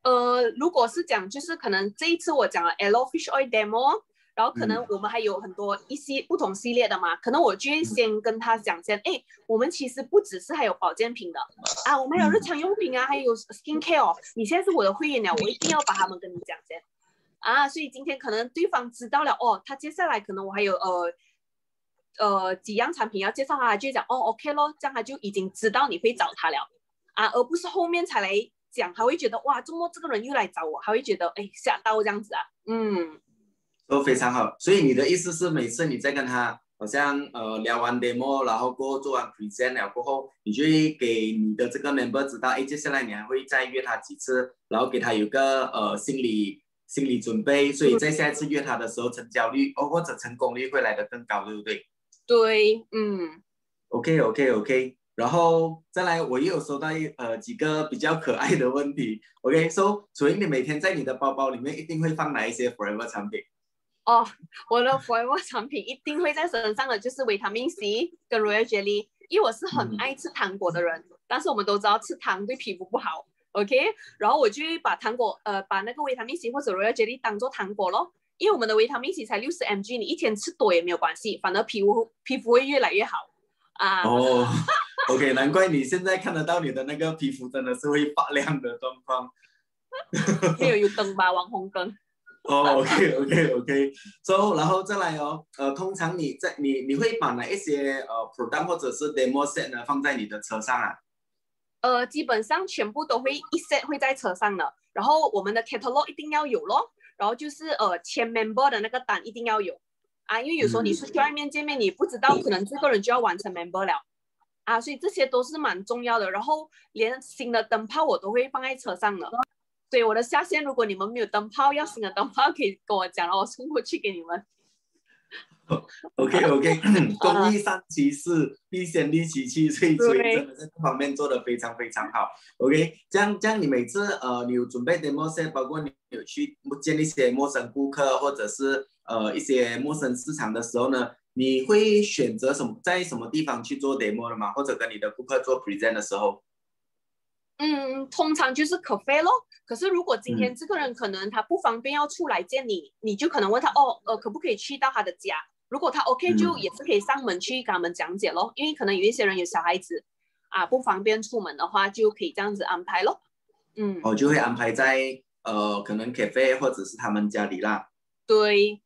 呃，如果是讲就是可能这一次我讲了 Aloe Fish Oil demo，然后可能我们还有很多一些不同系列的嘛，可能我就会先跟他讲先，哎，我们其实不只是还有保健品的。啊，我们有日常用品啊，还有 skin care，你现在是我的会员了，我一定要把他们跟你讲先。啊，所以今天可能对方知道了哦，他接下来可能我还有呃呃几样产品要介绍他，就讲哦 OK 咯，这样他就已经知道你会找他了啊，而不是后面才来讲，他会觉得哇，周末这个人又来找我，他会觉得哎吓到这样子啊，嗯，都非常好。所以你的意思是，每次你在跟他好像呃聊完 demo，然后过后做完 present 了过后，你就会给你的这个 member 知道，哎，接下来你还会再约他几次，然后给他有个呃心理。心理准备，所以在下一次约他的时候，成交率哦或者成功率会来得更高，对不对？对，嗯。OK OK OK，然后再来，我又有收到一呃几个比较可爱的问题。OK，So，所以你每天在你的包包里面一定会放哪一些 Forever 产品？哦，我的 Forever 产品一定会在身上的就是维他命 C 跟 Royal Jelly，因为我是很爱吃糖果的人，但是我们都知道吃糖对皮肤不好。OK，然后我就把糖果，呃，把那个维他命 C 或者 Royal Jelly 当做糖果咯，因为我们的维他命 C 才六十 mg，你一天吃多也没有关系，反而皮肤皮肤会越来越好啊。哦，OK，难怪你现在看得到你的那个皮肤真的是会发亮的状况。没有有灯吧，网红灯。哦，OK，OK，OK，So，然后再来哦，呃，通常你在你你会把哪一些呃 product 或者是 demo set 呢放在你的车上啊？呃，基本上全部都会一 set 会在车上的，然后我们的 catalog 一定要有咯，然后就是呃签 member 的那个单一定要有啊，因为有时候你是去外面见面，你不知道可能这个人就要完成 member 了啊，所以这些都是蛮重要的。然后连新的灯泡我都会放在车上的所以我的下线，如果你们没有灯泡，要新的灯泡可以跟我讲，然后我送过去给你们。OK OK，公益善其事，必先利其器，所以所以真的在这方面做的非常非常好。OK，这样这样你每次呃你有准备 demo set，包括你有去见一些陌生顾客或者是呃一些陌生市场的时候呢，你会选择什么在什么地方去做 demo 的吗？或者跟你的顾客做 present 的时候？嗯，通常就是可飞咯。可是如果今天这个人可能他不方便要出来见你，你就可能问他哦，呃，可不可以去到他的家？如果他 OK，就也是可以上门去跟他们讲解咯。因为可能有一些人有小孩子啊，不方便出门的话，就可以这样子安排咯。嗯，我就会安排在呃，可能 cafe 或者是他们家里啦。对。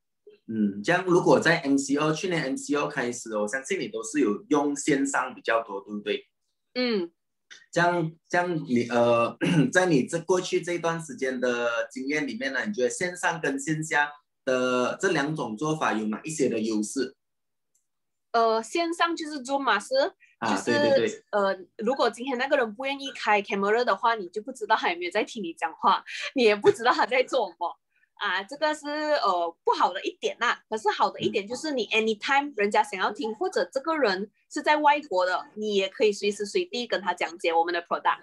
嗯，这样如果在 MCO 去年 MCO 开始，我相信你都是有用线上比较多，对不对？嗯。这样，这样你呃，在你这过去这段时间的经验里面呢，你觉得线上跟线下的这两种做法有哪一些的优势？呃，线上就是做嘛是，就是呃，如果今天那个人不愿意开 camera 的话，你就不知道他有没有在听你讲话，你也不知道他在做什么。啊，这个是呃不好的一点呐。可是好的一点就是你 anytime 人家想要听，或者这个人是在外国的，你也可以随时随地跟他讲解我们的 product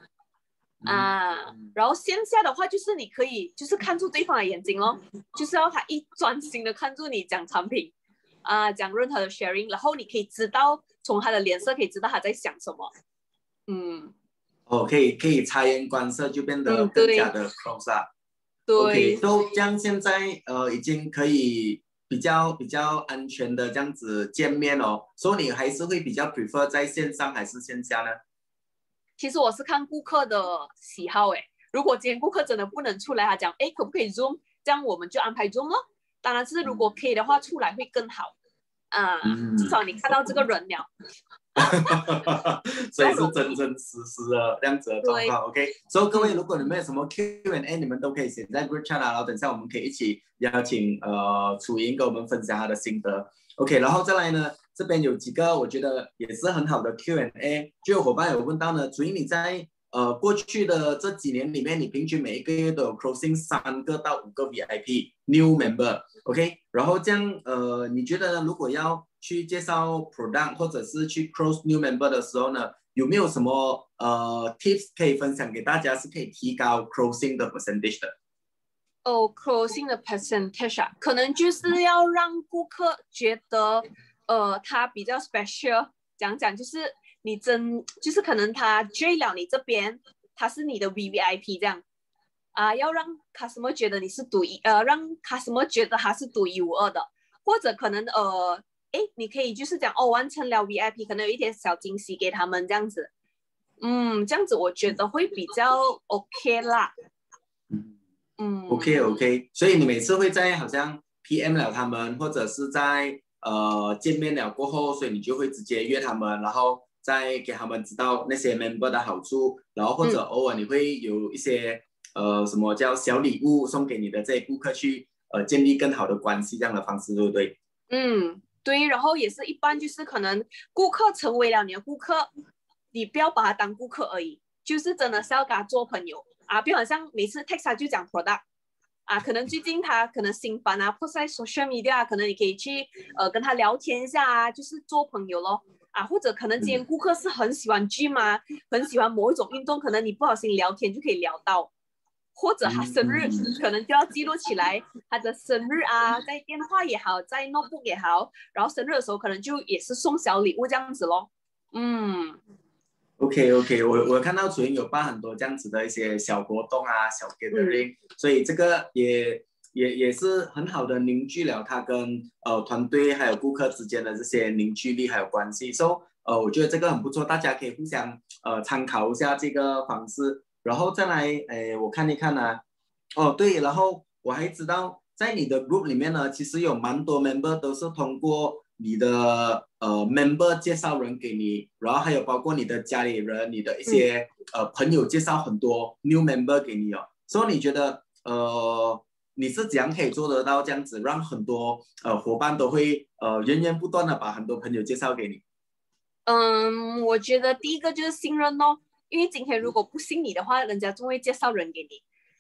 啊。然后线下的话，就是你可以就是看住对方的眼睛咯，就是要他一专心的看住你讲产品啊，讲任何的 sharing，然后你可以知道从他的脸色可以知道他在想什么。嗯，哦，可以可以察言观色，就变得更加的 close 啊。对，都这样，现在呃已经可以比较比较安全的这样子见面哦。所以你还是会比较 prefer 在线上还是线下呢？其实我是看顾客的喜好诶。如果今天顾客真的不能出来，他讲哎可不可以 zoom，这样我们就安排 zoom 咯。当然是如果可以的话，出来会更好。啊，至少你看到这个人了。所以是真真实实的这样子的状况，OK。所以各位，如果你们有什么 Q&A，你们都可以写在 Group Chat 然后等下我们可以一起邀请呃楚莹跟我们分享他的心得，OK。然后再来呢，这边有几个我觉得也是很好的 Q&A，就有伙伴有问到呢，楚莹你在呃过去的这几年里面，你平均每一个月都有 closing 三个到五个 VIP new member，OK。然后这样呃，你觉得如果要去介绍 product 或者是去 close new member 的时候呢，有没有什么呃 tips 可以分享给大家，是可以提高 closing 的 percentage 的？哦，closing 的 percentage 啊，可能就是要让顾客觉得呃他比较 special，讲讲就是你真就是可能他追了你这边，他是你的 V V I P 这样啊，要让 customer 觉得你是独一呃，让 customer 觉得他是独一无二的，或者可能呃。哎，你可以就是讲哦，完成了 VIP，可能有一点小惊喜给他们这样子，嗯，这样子我觉得会比较 OK 啦。嗯嗯，OK OK，所以你每次会在好像 PM 了他们，或者是在呃见面了过后，所以你就会直接约他们，然后再给他们知道那些 member 的好处，然后或者偶尔你会有一些呃什么叫小礼物送给你的这些顾客去呃建立更好的关系这样的方式，对不对？嗯。对，然后也是一般，就是可能顾客成为了你的顾客，你不要把他当顾客而已，就是真的是要跟他做朋友啊！比如好像每次 text 他就讲 product 啊，可能最近他可能新版啊，post 在 social media，可能你可以去呃跟他聊天一下啊，就是做朋友咯啊，或者可能今天顾客是很喜欢 gym 啊，很喜欢某一种运动，可能你不小心聊天就可以聊到。或者他生日，可能就要记录起来他的生日啊，在电话也好，在 notebook 也好，然后生日的时候可能就也是送小礼物这样子咯。嗯，OK OK，我我看到主人有办很多这样子的一些小活动啊，小 gathering，所以这个也也也是很好的凝聚了他跟呃团队还有顾客之间的这些凝聚力还有关系。So 呃，我觉得这个很不错，大家可以互相呃参考一下这个方式。然后再来，诶，我看一看呢。哦，对，然后我还知道，在你的 group 里面呢，其实有蛮多 member 都是通过你的呃 member 介绍人给你，然后还有包括你的家里人、你的一些呃朋友介绍很多 new member 给你哦。所以你觉得，呃，你是怎样可以做得到这样子，让很多呃伙伴都会呃源源不断的把很多朋友介绍给你？嗯，我觉得第一个就是信任哦。因为今天如果不信你的话，人家就会介绍人给你。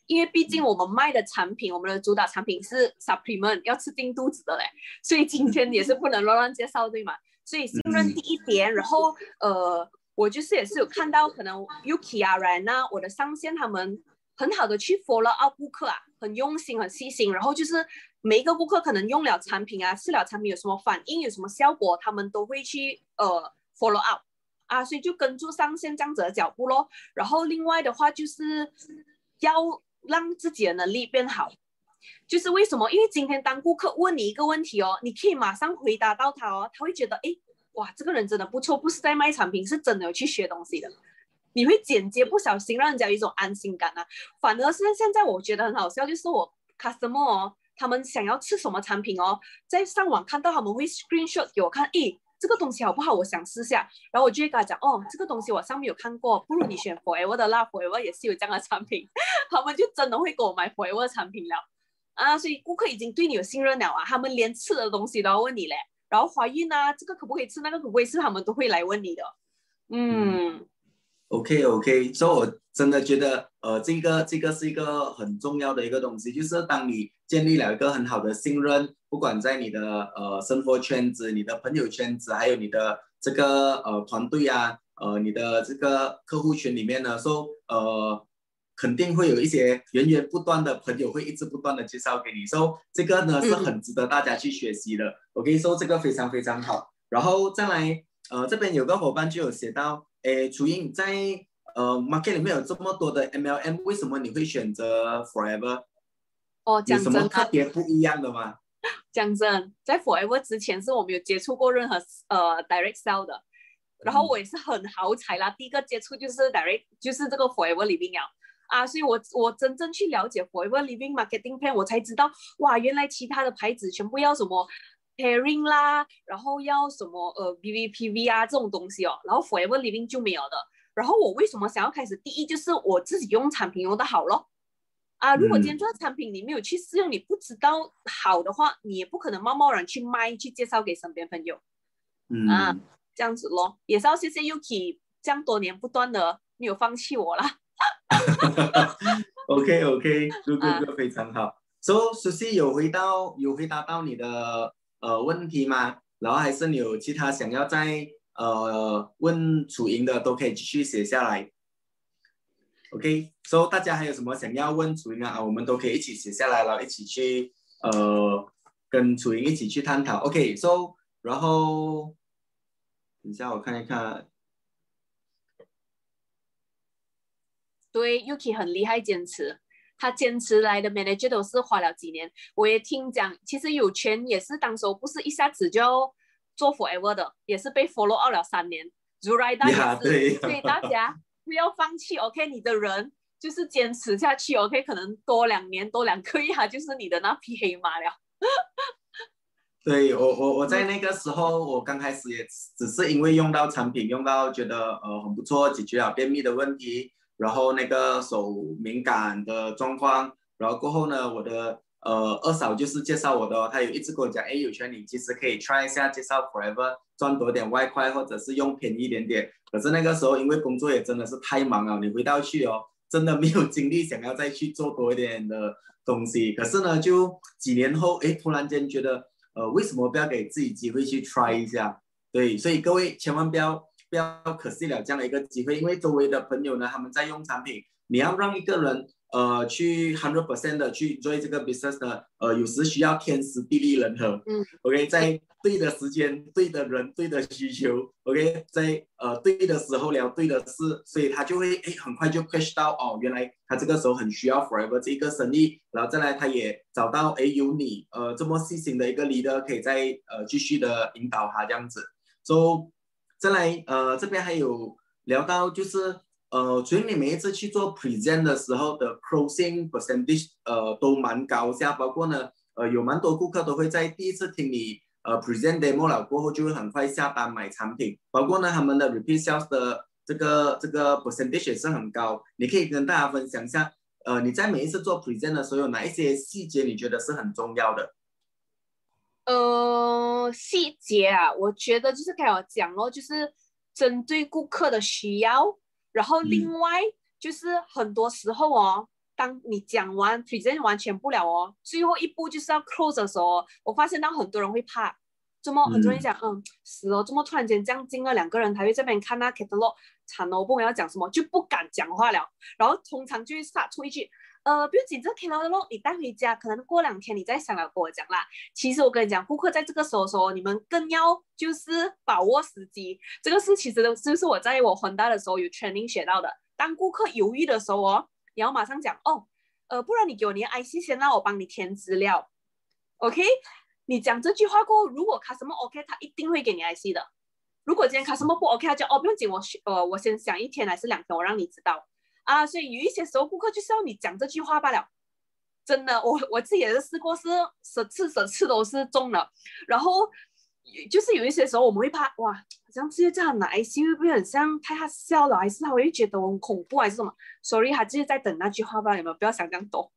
因为毕竟我们卖的产品，我们的主打产品是 supplement，要吃进肚子的嘞，所以今天也是不能乱乱介绍，对吗？所以信任第一点，然后呃，我就是也是有看到可能 Yuki 啊、Ran 啊，我的上线他们很好的去 follow up 顾客啊，很用心、很细心，然后就是每一个顾客可能用了产品啊、试了产品有什么反应、有什么效果，他们都会去呃 follow up 啊，所以就跟住上线这样子的脚步咯。然后另外的话就是要让自己的能力变好。就是为什么？因为今天当顾客问你一个问题哦，你可以马上回答到他哦，他会觉得哎，哇，这个人真的不错，不是在卖产品，是真的有去学东西的。你会间接不小心让人家有一种安心感啊。反而是现在我觉得很好笑，就是我 customer 哦，他们想要吃什么产品哦，在上网看到他们会 screenshot 给我看，诶，这个东西好不好？我想试下，然后我就会跟他讲，哦，这个东西我上面有看过，不如你选 Forever 的啦，Forever 也是有这样的产品，他们就真的会给我买 Forever 产品了。啊，所以顾客已经对你有信任了啊，他们连吃的东西都要问你嘞，然后怀孕啊，这个可不可以吃，那个可不可以吃，他们都会来问你的。嗯，OK OK，所以我真的觉得，呃，这个这个是一个很重要的一个东西，就是当你建立了一个很好的信任，不管在你的呃生活圈子、你的朋友圈子，还有你的这个呃团队啊，呃你的这个客户群里面呢，说呃。肯定会有一些源源不断的朋友会一直不断的介绍给你，说这个呢是很值得大家去学习的。我跟你说这个非常非常好。然后再来，呃，这边有个伙伴就有写到，诶，楚英在呃 market 里面有这么多的 MLM，为什么你会选择 Forever？哦，有什么特别不一样的吗？讲真，在 Forever 之前是我没有接触过任何呃 direct sell 的，然后我也是很好彩啦，第一个接触就是 direct，就是这个 Forever 里面啊。啊，所以我我真正去了解 Forever Living Marketing Plan，我才知道，哇，原来其他的牌子全部要什么 Pairing 啦，然后要什么呃 BVPV 啊这种东西哦，然后 Forever Living 就没有的。然后我为什么想要开始？第一就是我自己用产品用的好咯。啊，如果今天这个产品你没有去试用，你不知道好的话，你也不可能贸贸然去卖去介绍给身边朋友。嗯，啊，这样子咯，也是要谢谢 Yuki 这样多年不断的没有放弃我啦。OK OK，哥哥哥非常好。So，Susie 有回到有回答到你的呃问题吗？然后还是你有其他想要再呃问楚莹的，都可以继续写下来。OK，So 大家还有什么想要问楚莹啊？我们都可以一起写下来了，一起去呃跟楚莹一起去探讨。OK，So 然后等一下我看一看。对，Yuki 很厉害，坚持。他坚持来的 manager 都是花了几年。我也听讲，其实有权也是当时不是一下子就做 forever 的，也是被 follow out 了三年。如来大也是，所以大家不要放弃。OK，你的人就是坚持下去。OK，可能多两年多两个月，就是你的那匹黑马了。对我我我在那个时候，我刚开始也只是因为用到产品，用到觉得呃很不错，解决了便秘的问题。然后那个手敏感的状况，然后过后呢，我的呃二嫂就是介绍我的，她有一直跟我讲，哎，有权你其实可以 try 一下介绍 Forever 赚多点外快，或者是用便宜一点点。可是那个时候因为工作也真的是太忙了，你回到去哦，真的没有精力想要再去做多一点的东西。可是呢，就几年后，哎，突然间觉得，呃，为什么不要给自己机会去 try 一下？对，所以各位千万不要。不要可惜了这样的一个机会，因为周围的朋友呢，他们在用产品，你要让一个人呃去 hundred percent 的去做这个 business 呢，呃，有时需要天时地利人和。嗯，OK，在对的时间、对的人、对的需求，OK，在呃对的时候聊对的事，所以他就会哎很快就 catch 到哦，原来他这个时候很需要 forever 这一个生意，然后再来他也找到哎有你呃这么细心的一个 leader 可以再呃继续的引导他这样子，so。再来，呃，这边还有聊到，就是呃，所以你每一次去做 present 的时候的 closing percentage，呃，都蛮高下。包括呢，呃，有蛮多顾客都会在第一次听你呃 present demo 了过后，就会很快下单买产品。包括呢，他们的 repeat sales 的这个这个 percentage 也是很高。你可以跟大家分享一下，呃，你在每一次做 present 的时候，有哪一些细节你觉得是很重要的？呃，细节啊，我觉得就是该我讲咯，就是针对顾客的需要，然后另外就是很多时候哦，当你讲完 present 完全不了哦，最后一步就是要 close 的时候，我发现到很多人会怕，怎么很多人讲嗯死了，怎么突然间这样进了两个人他会这边看那 catalog，惨了，我不管要讲什么就不敢讲话了，然后通常就会撒出一句。呃，不用紧，这 catalog 你带回家，可能过两天你再想来跟我讲啦。其实我跟你讲，顾客在这个时候说，你们更要就是把握时机。这个是其实就是我在我混搭的时候有 training 学到的。当顾客犹豫的时候哦，你要马上讲哦，呃，不然你给我你的 IC 先，让我帮你填资料。OK，你讲这句话过后，如果 customer OK，他一定会给你 IC 的。如果今天 customer 不 OK，他就哦不用紧，我呃我先想一天还是两天，我让你知道。啊，所以有一些时候顾客就是要你讲这句话罢了，真的，我我自己也是试过，是十次十次都是中了。然后就是有一些时候我们会怕，哇，好像直接这样拿 IC 会不会很像太笑了，还是他会觉得很恐怖，还是什么？Sorry，他就是在等那句话罢了，你们？不要想这样多，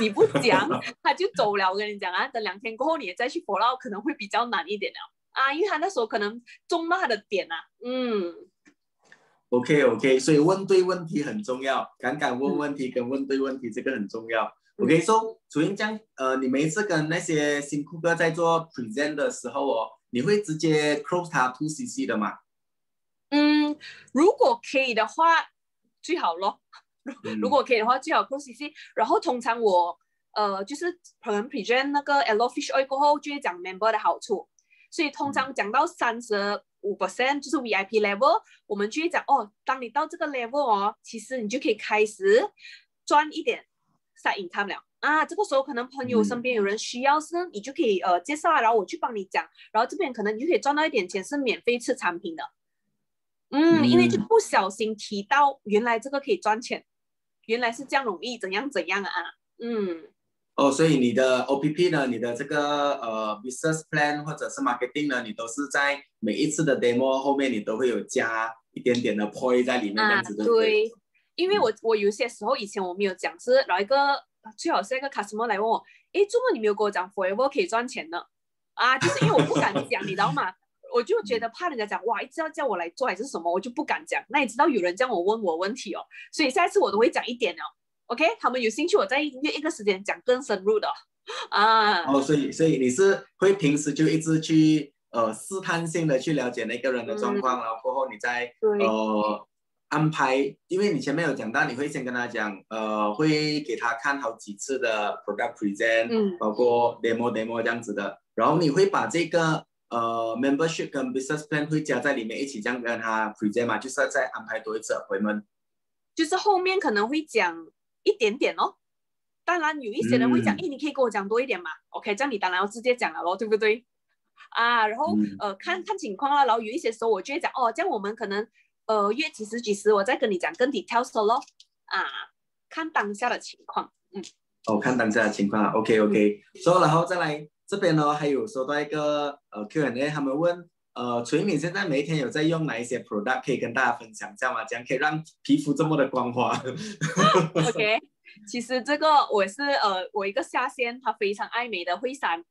你不讲 他就走了。我跟你讲啊，等两天过后你再去 follow 可能会比较难一点了啊，因为他那时候可能中到他的点啊，嗯。OK OK，所以问对问题很重要，敢敢问问题跟问对问题这个很重要。OK，说楚英江，呃，你每一次跟那些新顾客在做 present 的时候哦，你会直接 close 他 to CC 的吗？嗯，如果可以的话最好咯。如果可以的话最好 close CC。然后通常我呃就是可能 present 那个 a l o Fish Oil 过后就会讲 member 的好处，所以通常讲到三十。五 percent 就是 VIP level，我们就会讲哦，当你到这个 level 哦，其实你就可以开始赚一点 side income 了啊。这个时候可能朋友身边有人需要是，你就可以呃介绍，然后我去帮你讲，然后这边可能你就可以赚到一点钱，是免费吃产品的。嗯，因为就不小心提到原来这个可以赚钱，原来是这样容易，怎样怎样啊？嗯。哦，所以你的 OPP 呢，你的这个呃 business plan 或者是 marketing 呢，你都是在每一次的 demo 后面，你都会有加一点点的 point 在里面，这样子的。对，因为我我有些时候以前我没有讲，是然后一个最好是一个 customer 来问我，诶，怎么你没有跟我讲 forever 可以赚钱呢？啊，就是因为我不敢讲，你知道吗？我就觉得怕人家讲哇，一直要叫我来做还是什么，我就不敢讲。那你知道有人叫我问我问题哦，所以下一次我都会讲一点哦。OK，他们有兴趣，我再约一个时间讲更深入的。啊。哦，所以所以你是会平时就一直去呃试探性的去了解那个人的状况，然后过后你再呃安排，因为你前面有讲到，你会先跟他讲，呃，会给他看好几次的 product present，嗯，包括 demo demo 这样子的，然后你会把这个呃 membership 跟 business plan 会加在里面一起这样跟他 present 嘛，就是要再安排多一次会们，就是后面可能会讲。一点点哦，当然有一些人会讲，哎，你可以跟我讲多一点嘛？OK，这样你当然要直接讲了咯，对不对？啊，然后呃，看看情况啦，然后有一些时候我就会讲，哦，这样我们可能呃约几时几时，我再跟你讲更 details 咯。啊，看当下的情况，嗯。哦，看当下的情况啊，OK OK，所以然后再来这边呢，还有收到一个呃 Q&A，他们问。呃，锤敏现在每一天有在用哪一些 product 可以跟大家分享一下吗？这样可以让皮肤这么的光滑。OK，其实这个我是呃，我一个下线，他非常爱美的惠山。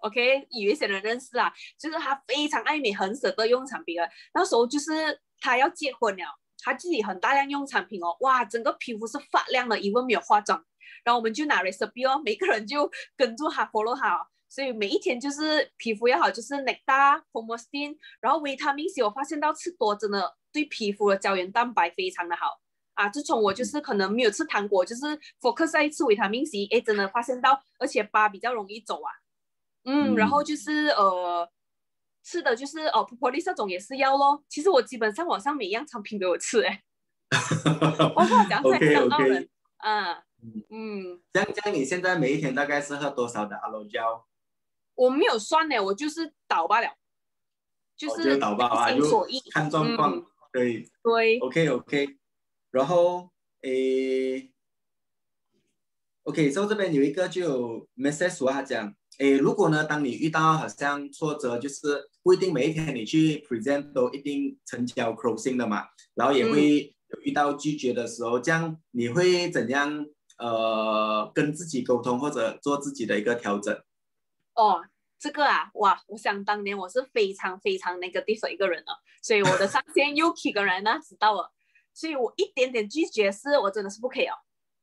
OK，有一些人认识啊，就是他非常爱美，很舍得用产品啊。那时候就是他要结婚了，他自己很大量用产品哦，哇，整个皮肤是发亮的，因为没有化妆。然后我们就拿 recipe 哦，每个人就跟住他 follow 他。所以每一天就是皮肤也好，就是 Nectar、f o m o s t i n 然后维他命 C，我发现到吃多真的对皮肤的胶原蛋白非常的好啊。自从我就是可能没有吃糖果，就是 focus 在吃维他命 C，哎，真的发现到，而且疤比较容易走啊。嗯，然后就是呃，吃的就是哦普普利这种也是要咯。其实我基本上网上每一样产品都有吃哎。我怕讲太伤到人啊。嗯。这样这样，你现在每一天大概是喝多少的阿罗胶？我没有算呢，我就是倒罢了，就是倒罢啊，就看状况，对对，OK OK，然后诶，OK，所以这边有一个就有 message 说他讲，诶，如果呢，当你遇到好像挫折，就是不一定每一天你去 present 都一定成交 closing 的嘛，然后也会有遇到拒绝的时候，这样你会怎样呃跟自己沟通或者做自己的一个调整？哦，这个啊，哇！我想当年我是非常非常那个 i s 一个人了，所以我的上线 Yuki 个人呢知道了，所以我一点点拒绝是，我真的是不可以哦。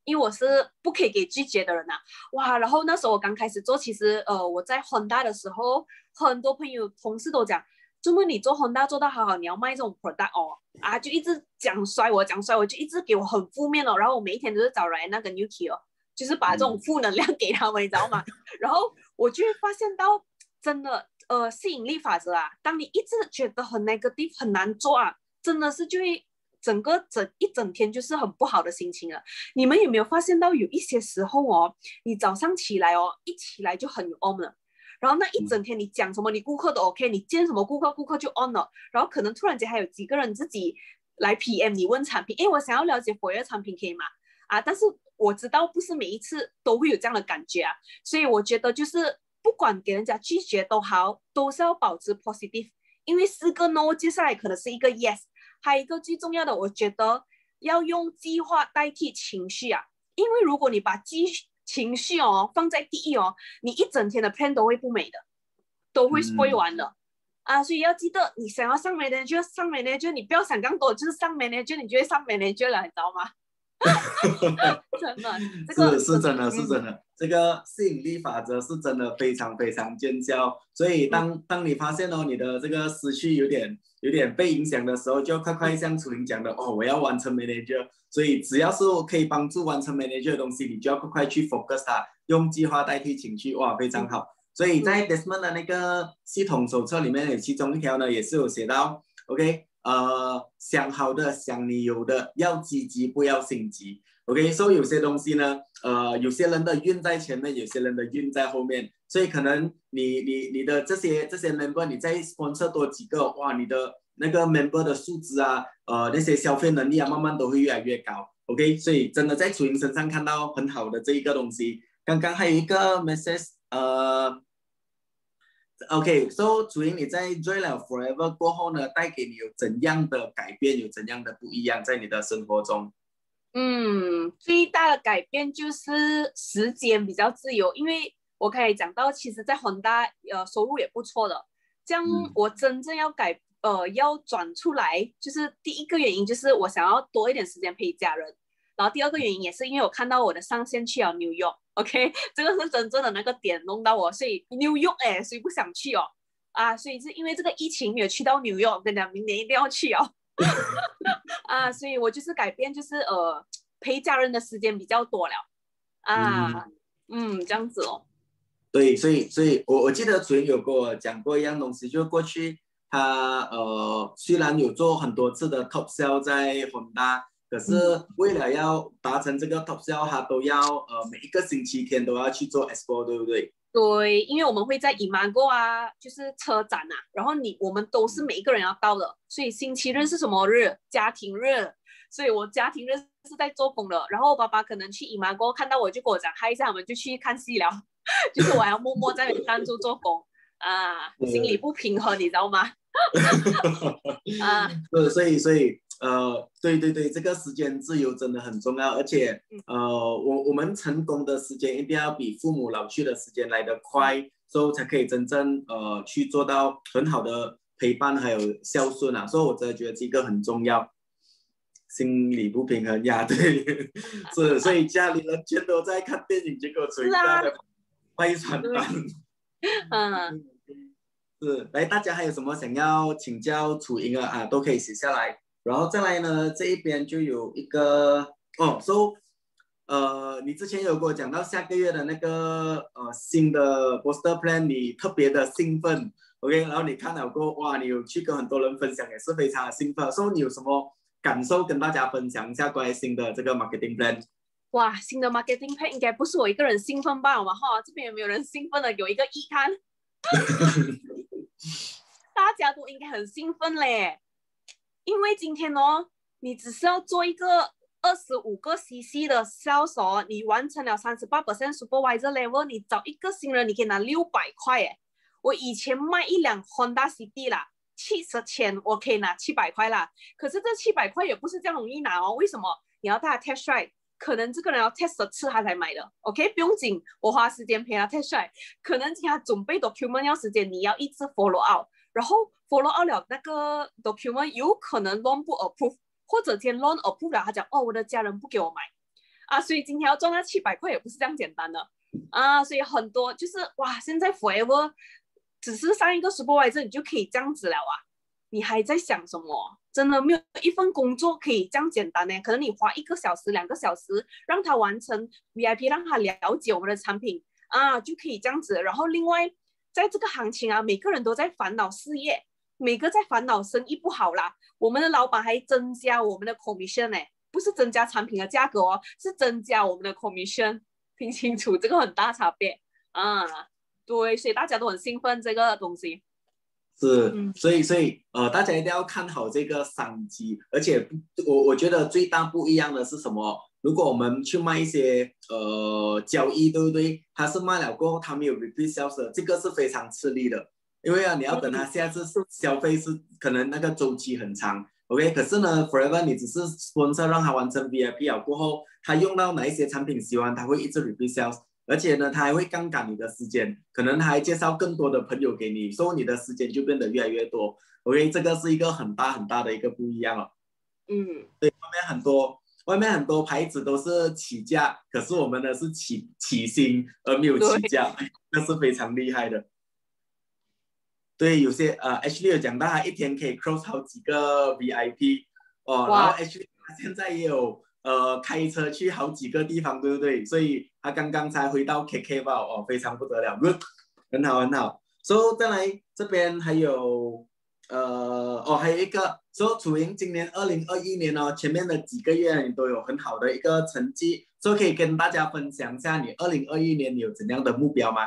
因为我是不可以给拒绝的人呐。哇，然后那时候我刚开始做，其实呃我在 Honda 的时候，很多朋友同事都讲，怎么你做 Honda 做到好好，你要卖这种 product 哦，啊就一直讲衰我，讲衰我，就一直给我很负面哦。然后我每一天都是找来那个 Nuki 哦，就是把这种负能量 给他们，你知道吗？然后我就会发现到，真的呃吸引力法则啊，当你一直觉得很 negative 很难做啊，真的是就会。整个整一整天就是很不好的心情了。你们有没有发现到有一些时候哦，你早上起来哦，一起来就很 on 了，然后那一整天你讲什么，你顾客都 OK，你见什么顾客，顾客就 on 了，然后可能突然间还有几个人自己来 PM 你问产品，哎，我想要了解活跃产品可以吗？啊，但是我知道不是每一次都会有这样的感觉啊，所以我觉得就是不管给人家拒绝都好，都是要保持 positive，因为四个 no 接下来可能是一个 yes。还有一个最重要的，我觉得要用计划代替情绪啊，因为如果你把计情绪哦放在第一哦，你一整天的 plan 都会不美的，都会 spoil 完的啊，所以要记得，你想要上 manager 上 manager，你不要想更多，就是上 manager，你就会上 manager 了，你知道吗？真的，这个是是真的，是真的。这个吸引力法则是真的非常非常见效。所以当当你发现哦，你的这个思绪有点有点被影响的时候，就快快像楚林讲的哦，我要完成 manager。所以只要是可以帮助完成 manager 的东西，你就要快快去 focus 它，用计划代替情绪，哇，非常好。所以在 Desmond 的那个系统手册里面有其中一条呢，也是有写到，OK。呃，想好的，想你有的，要积极，不要心急。OK，所以有些东西呢，呃，有些人的运在前面，有些人的运在后面，所以可能你你你的这些这些 member，你再 sponsor 多几个，哇，你的那个 member 的素质啊，呃，那些消费能力啊，慢慢都会越来越高。OK，所以真的在楚云身上看到很好的这一个东西。刚刚还有一个 message，呃。OK，so 主英你在做了 Forever 过后呢，带给你有怎样的改变，有怎样的不一样在你的生活中？嗯，最大的改变就是时间比较自由，因为我可以讲到，其实在恒大呃收入也不错的。这样我真正要改呃要转出来，就是第一个原因就是我想要多一点时间陪家人。然后第二个原因也是因为我看到我的上线去了 New York York，OK，这个是真正的那个点弄到我，所以 New York 哎，谁不想去哦？啊，所以是因为这个疫情没有去到 New York，跟你讲，明年一定要去哦。啊，所以我就是改变，就是呃陪家人的时间比较多了。啊，嗯，这样子哦。对，所以所以我我记得主任有跟我讲过一样东西，就是过去他呃虽然有做很多次的 Top Sell 在宏大。可是为了要达成这个 top sale，他都要呃每一个星期天都要去做 expo，对不对？对，因为我们会在 a g o 啊，就是车展呐，然后你我们都是每一个人要到的，所以星期日是什么日？家庭日，所以我家庭日是在做工的。然后爸爸可能去 a g o 看到我就跟我讲嗨一下，我们就去看戏了，就是我还要默默在当中做工啊，心里不平衡，你知道吗？啊，对，所以所以。呃，对对对，这个时间自由真的很重要，而且呃，我我们成功的时间一定要比父母老去的时间来得快，所以才可以真正呃去做到很好的陪伴还有孝顺啊，所以我真的觉得这个很重要。心理不平衡呀，对，是，所以家里人全都在看电影，结果谁家的拍传单？嗯，是，来，大家还有什么想要请教楚英儿啊，都可以写下来。然后再来呢，这一边就有一个哦，so，呃，你之前有跟我讲到下个月的那个呃新的 booster plan，你特别的兴奋，OK，然后你看了过哇，你有去跟很多人分享，也是非常的兴奋，所以你有什么感受跟大家分享一下关于新的这个 marketing plan？哇，新的 marketing plan 应该不是我一个人兴奋吧？嘛哈，这边有没有人兴奋的？有一个一看，大家都应该很兴奋嘞。因为今天哦，你只是要做一个二十五个 CC 的销售，你完成了三十八 percent supervisor level，你找一个新人，你可以拿六百块诶。我以前卖一辆 Honda CD 啦，七十千我可以拿七百块啦。可是这七百块也不是这样容易拿哦。为什么？你要他 test drive，可能这个人要 test 次他才买的。OK，不用紧，我花时间陪他 test drive，可能他准备 document 要时间，你要一直 follow out，然后。follow 二了那个 document 有可能 loan 不 approve，或者天 loan approve 了，他讲哦我的家人不给我买，啊，所以今天要赚那七百块也不是这样简单的啊，所以很多就是哇，现在 forever 只是上一个 supervisor 你就可以这样子了啊，你还在想什么？真的没有一份工作可以这样简单呢？可能你花一个小时、两个小时让他完成 VIP，让他了解我们的产品啊，就可以这样子。然后另外，在这个行情啊，每个人都在烦恼事业，每个在烦恼生意不好啦。我们的老板还增加我们的 commission 呢，不是增加产品的价格哦，是增加我们的 commission。听清楚，这个很大差别啊。对，所以大家都很兴奋这个东西。是，所以所以呃，大家一定要看好这个商机，而且我我觉得最大不一样的是什么？如果我们去卖一些呃交易，对不对？他是卖了过后，他没有 repeat sales，这个是非常吃力的，因为啊，你要等他下次消费是可能那个周期很长，OK？可是呢，forever 你只是 sponsor 让他完成 VIP 了过后，他用到哪一些产品喜欢，他会一直 repeat sales。而且呢，他还会杠杆你的时间，可能他还介绍更多的朋友给你，所以你的时间就变得越来越多。OK，这个是一个很大很大的一个不一样了。嗯，对，方面很多外面很多牌子都是起价，可是我们的是起起薪而没有起价，那是非常厉害的。对，有些呃，H 六有讲到他一天可以 cross 好几个 VIP 哦，然后 H 六他现在也有。呃，开车去好几个地方，对不对？所以他刚刚才回到 KK 吧，哦，非常不得了，good，很好很好。So 再来这边还有，呃，哦，还有一个，说楚莹今年二零二一年哦，前面的几个月你都有很好的一个成绩，所以可以跟大家分享一下你二零二一年你有怎样的目标吗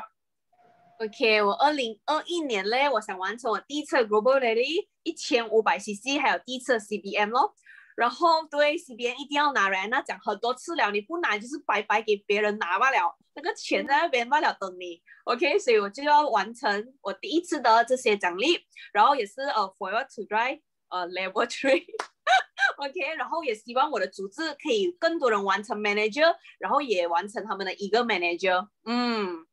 ？OK，我二零二一年嘞，我想完成我第一次 Global Rally 一千五百 CC，还有第一次 CBM 咯。然后对 C B N 一定要拿来，那讲很多次了，你不拿就是白白给别人拿罢了，那个钱在那边罢了等你，OK，所以我就要完成我第一次的这些奖励，然后也是呃 For you to drive 呃 level three，OK，然后也希望我的组织可以更多人完成 manager，然后也完成他们的一个 manager，嗯。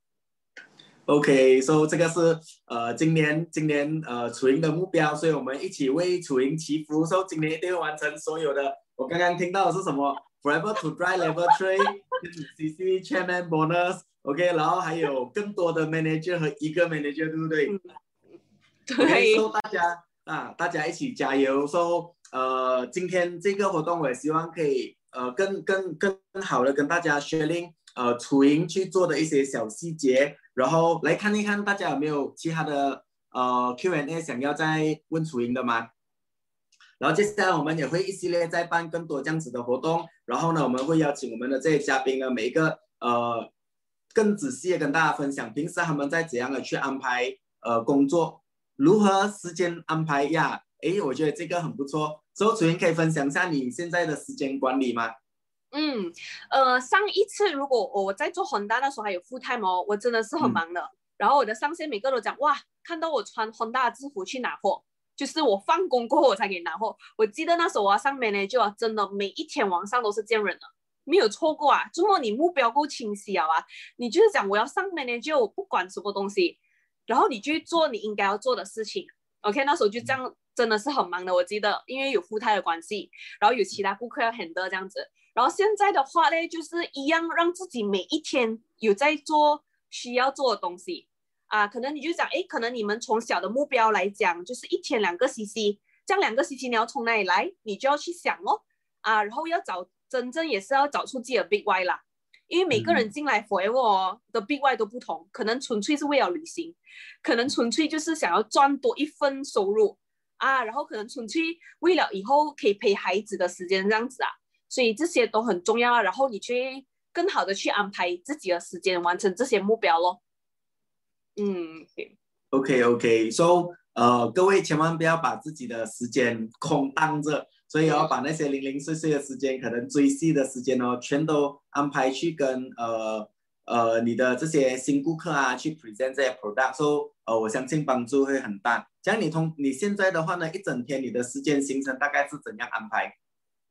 OK，所以这个是呃今年今年呃楚莹的目标，所以我们一起为楚莹祈福，说今年一定会完成所有的。我刚刚听到的是什么？Forever to drive level three，CC chairman bonus，OK，然后还有更多的 manager 和一个 manager，对不对？对。说大家啊，大家一起加油。说呃，今天这个活动，我也希望可以呃更更更好的跟大家 sharing。呃，楚莹去做的一些小细节，然后来看一看大家有没有其他的呃 Q&A 想要再问楚莹的吗？然后接下来我们也会一系列再办更多这样子的活动，然后呢，我们会邀请我们的这些嘉宾呢，每一个呃更仔细的跟大家分享平时他们在怎样的去安排呃工作，如何时间安排呀？诶，我觉得这个很不错，所以楚莹可以分享一下你现在的时间管理吗？嗯，呃，上一次如果我在做宏大的时候还有副太哦，我真的是很忙的。然后我的上线每个都讲哇，看到我穿宏大的制服去拿货，就是我放工过后我才给你拿货。我记得那时候我要上 manager 啊，真的每一天晚上都是见人的，没有错过啊。周末你目标够清晰啊，你就是讲我要上 manager，我不管什么东西，然后你去做你应该要做的事情。OK，那时候就这样，真的是很忙的。我记得因为有富太的关系，然后有其他顾客要 handle 这样子。然后现在的话呢，就是一样让自己每一天有在做需要做的东西啊。可能你就想，哎，可能你们从小的目标来讲，就是一天两个 CC，这样两个 CC 你要从哪里来，你就要去想哦啊。然后要找真正也是要找出自己的 Big Y 啦，因为每个人进来 Forever 的 Big Y 都不同，可能纯粹是为了旅行，可能纯粹就是想要赚多一份收入啊，然后可能纯粹为了以后可以陪孩子的时间这样子啊。所以这些都很重要啊，然后你去更好的去安排自己的时间，完成这些目标咯。嗯，OK OK，So 呃，各位千万不要把自己的时间空荡着，所以要把那些零零碎碎的时间，可能追戏的时间哦，全都安排去跟呃呃你的这些新顾客啊去 present 这些 product，所呃我相信帮助会很大。讲你通你现在的话呢，一整天你的时间行程大概是怎样安排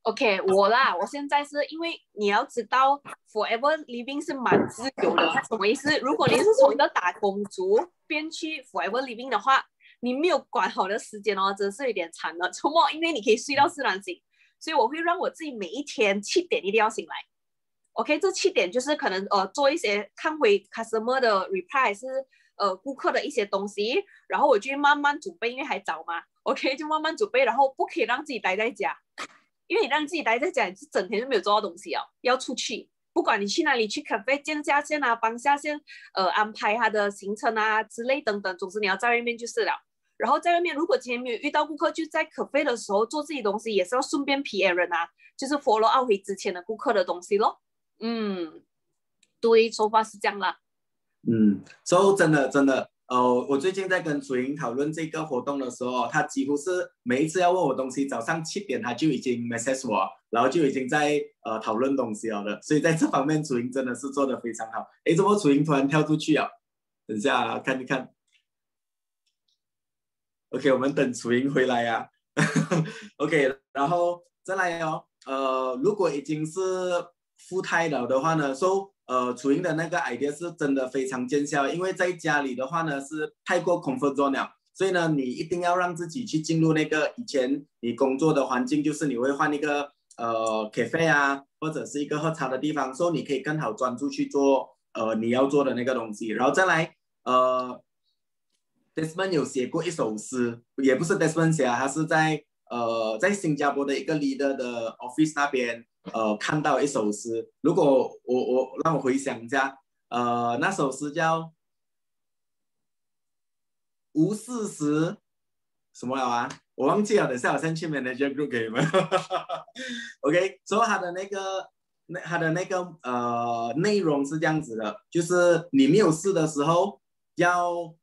？OK，我啦，我现在是因为你要知道，Forever Living 是蛮自由的，什么意思？如果你是从一个打工族变去 Forever Living 的话，你没有管好的时间哦，真是有点惨了。周末因为你可以睡到自然醒，所以我会让我自己每一天七点一定要醒来。OK，这七点就是可能呃做一些看回 customer 的 reply 是呃顾客的一些东西，然后我就慢慢准备，因为还早嘛，OK 就慢慢准备，然后不可以让自己待在家，因为你让自己待在家，你是整天就没有做到东西哦，要出去，不管你去哪里去咖啡见下线啊，帮下线呃安排他的行程啊之类等等，总之你要在外面就是了。然后在外面，如果今天没有遇到顾客，就在可飞的时候做自己东西，也是要顺便 P R 人啊，就是 follow 二回之前的顾客的东西咯。嗯，对，说法是这样啦。嗯，所以真的真的，呃，我最近在跟楚莹讨论这个活动的时候，他几乎是每一次要问我东西，早上七点他就已经 message 我，然后就已经在呃讨论东西了的。所以在这方面，楚莹真的是做的非常好。诶，怎么楚莹突然跳出去啊？等一下看一看。OK，我们等楚莹回来呀。OK，然后再来哦。呃，如果已经是复胎了的话呢，说呃楚莹的那个 idea 是真的非常见效，因为在家里的话呢是太过 comfort zone 了，所以呢你一定要让自己去进入那个以前你工作的环境，就是你会换一个呃 cafe 啊，或者是一个喝茶的地方，说你可以更好专注去做呃你要做的那个东西，然后再来呃。Desmond 有写过一首诗，也不是 Desmond 写啊，他是在呃在新加坡的一个 leader 的 office 那边呃看到一首诗。如果我我让我回想一下，呃那首诗叫无事时什么了啊？我忘记了，等下我先去 manager group 给你们。OK，所以他的那个那他的那个呃内容是这样子的，就是你没有事的时候要。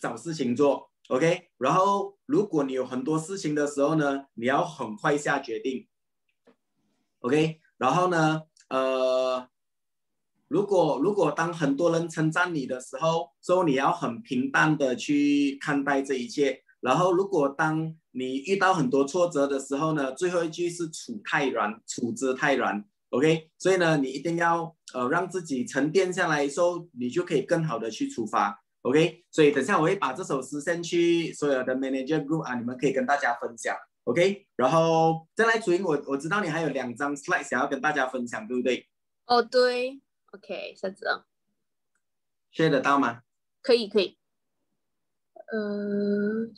找事情做，OK。然后，如果你有很多事情的时候呢，你要很快下决定，OK。然后呢，呃，如果如果当很多人称赞你的时候，说你要很平淡的去看待这一切。然后，如果当你遇到很多挫折的时候呢，最后一句是处太软，处之泰然，OK。所以呢，你一定要呃让自己沉淀下来，说你就可以更好的去出发。OK，所以等下我会把这首诗先去所有的 manager group 啊，你们可以跟大家分享。OK，然后再来主音，我我知道你还有两张 slide 想要跟大家分享，对不对？哦，对，OK，下次啊，share 得到吗？可以，可以。呃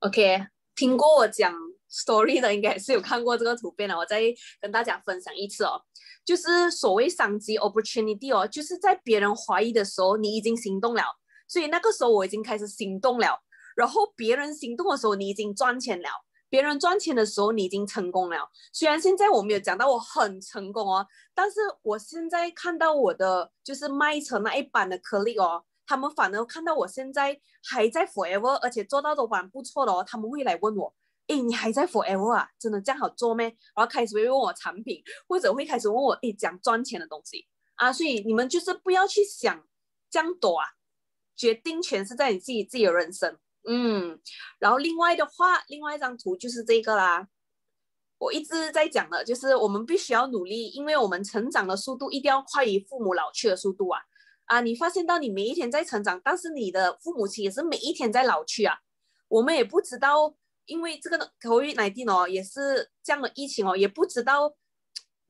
，OK，听过我讲。story 的应该是有看过这个图片的，我再跟大家分享一次哦。就是所谓商机 opportunity 哦，就是在别人怀疑的时候，你已经行动了。所以那个时候我已经开始行动了。然后别人行动的时候，你已经赚钱了。别人赚钱的时候，你已经成功了。虽然现在我没有讲到我很成功哦，但是我现在看到我的就是卖成那一版的颗粒哦，他们反而看到我现在还在 forever，而且做到都蛮不错的哦，他们会来问我。哎，你还在 Forever 啊？真的这样好做咩？然后开始会问我产品，或者会开始问我哎讲赚钱的东西啊。所以你们就是不要去想这样多啊，决定权是在你自己自己的人生。嗯，然后另外的话，另外一张图就是这个啦。我一直在讲的，就是我们必须要努力，因为我们成长的速度一定要快于父母老去的速度啊。啊，你发现到你每一天在成长，但是你的父母亲也是每一天在老去啊。我们也不知道。因为这个 COVID-19 哦，也是这样的疫情哦，也不知道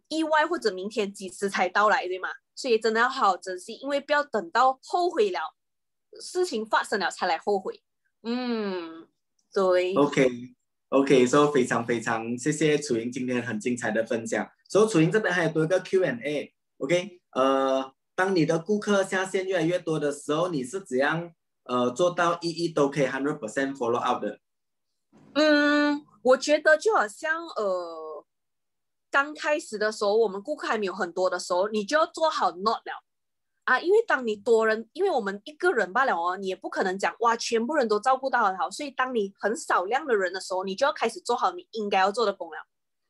意外或者明天几时才到来，对吗？所以真的要好好珍惜，因为不要等到后悔了，事情发生了才来后悔。嗯，对。OK，OK，所以非常非常谢谢楚莹今天很精彩的分享。所以楚莹这边还有多一个 Q&A。OK，呃，当你的顾客下线越来越多的时候，你是怎样呃做到一一都可以 hundred percent follow up 的？嗯，我觉得就好像呃，刚开始的时候，我们顾客还没有很多的时候，你就要做好 not 了啊，因为当你多人，因为我们一个人罢了哦，你也不可能讲哇，全部人都照顾到很好，所以当你很少量的人的时候，你就要开始做好你应该要做的工了，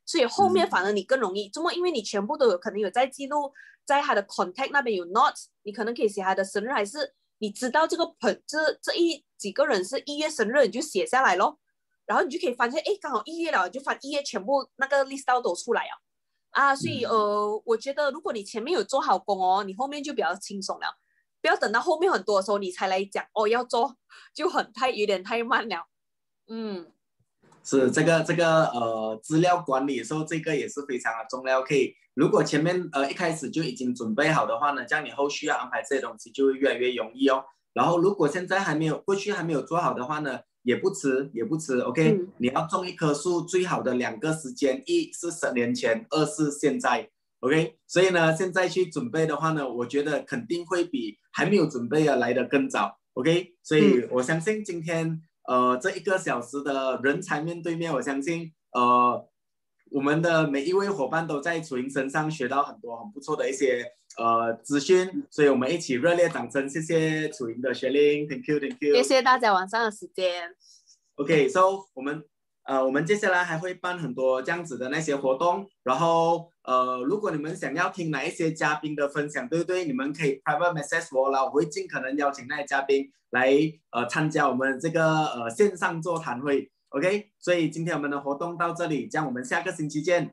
所以后面反而你更容易，这么因为你全部都有可能有在记录，在他的 contact 那边有 not，你可能可以写他的生日，还是你知道这个朋这这一几个人是一月生日，你就写下来咯。然后你就可以发现，哎，刚好一月了，就翻一月全部那个 list 都出来了啊。所以呃，我觉得如果你前面有做好工哦，你后面就比较轻松了。不要等到后面很多的时候你才来讲哦，要做就很太有点太慢了。嗯是这个这个呃资料管理的时候，这个也是非常的重要。可以，如果前面呃一开始就已经准备好的话呢，这样你后续要安排这些东西就会越来越容易哦。然后如果现在还没有过去还没有做好的话呢，也不迟也不迟。OK，你要种一棵树最好的两个时间，一是十年前，二是现在。OK，所以呢，现在去准备的话呢，我觉得肯定会比还没有准备的来的更早。OK，所以我相信今天呃这一个小时的人才面对面，我相信呃我们的每一位伙伴都在楚莹身上学到很多很不错的一些呃资讯，所以我们一起热烈掌声，谢谢楚莹的学龄，Thank you，Thank you，谢谢大家晚上的时间。OK，So 我们。呃，我们接下来还会办很多这样子的那些活动，然后呃，如果你们想要听哪一些嘉宾的分享，对不对？你们可以 private message 我啦，我会尽可能邀请那些嘉宾来呃参加我们这个呃线上座谈会，OK？所以今天我们的活动到这里，这样我们下个星期见。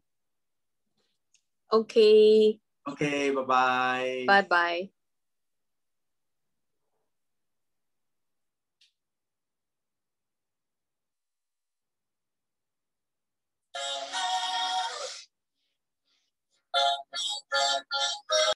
OK。Okay, bye-bye. Bye-bye.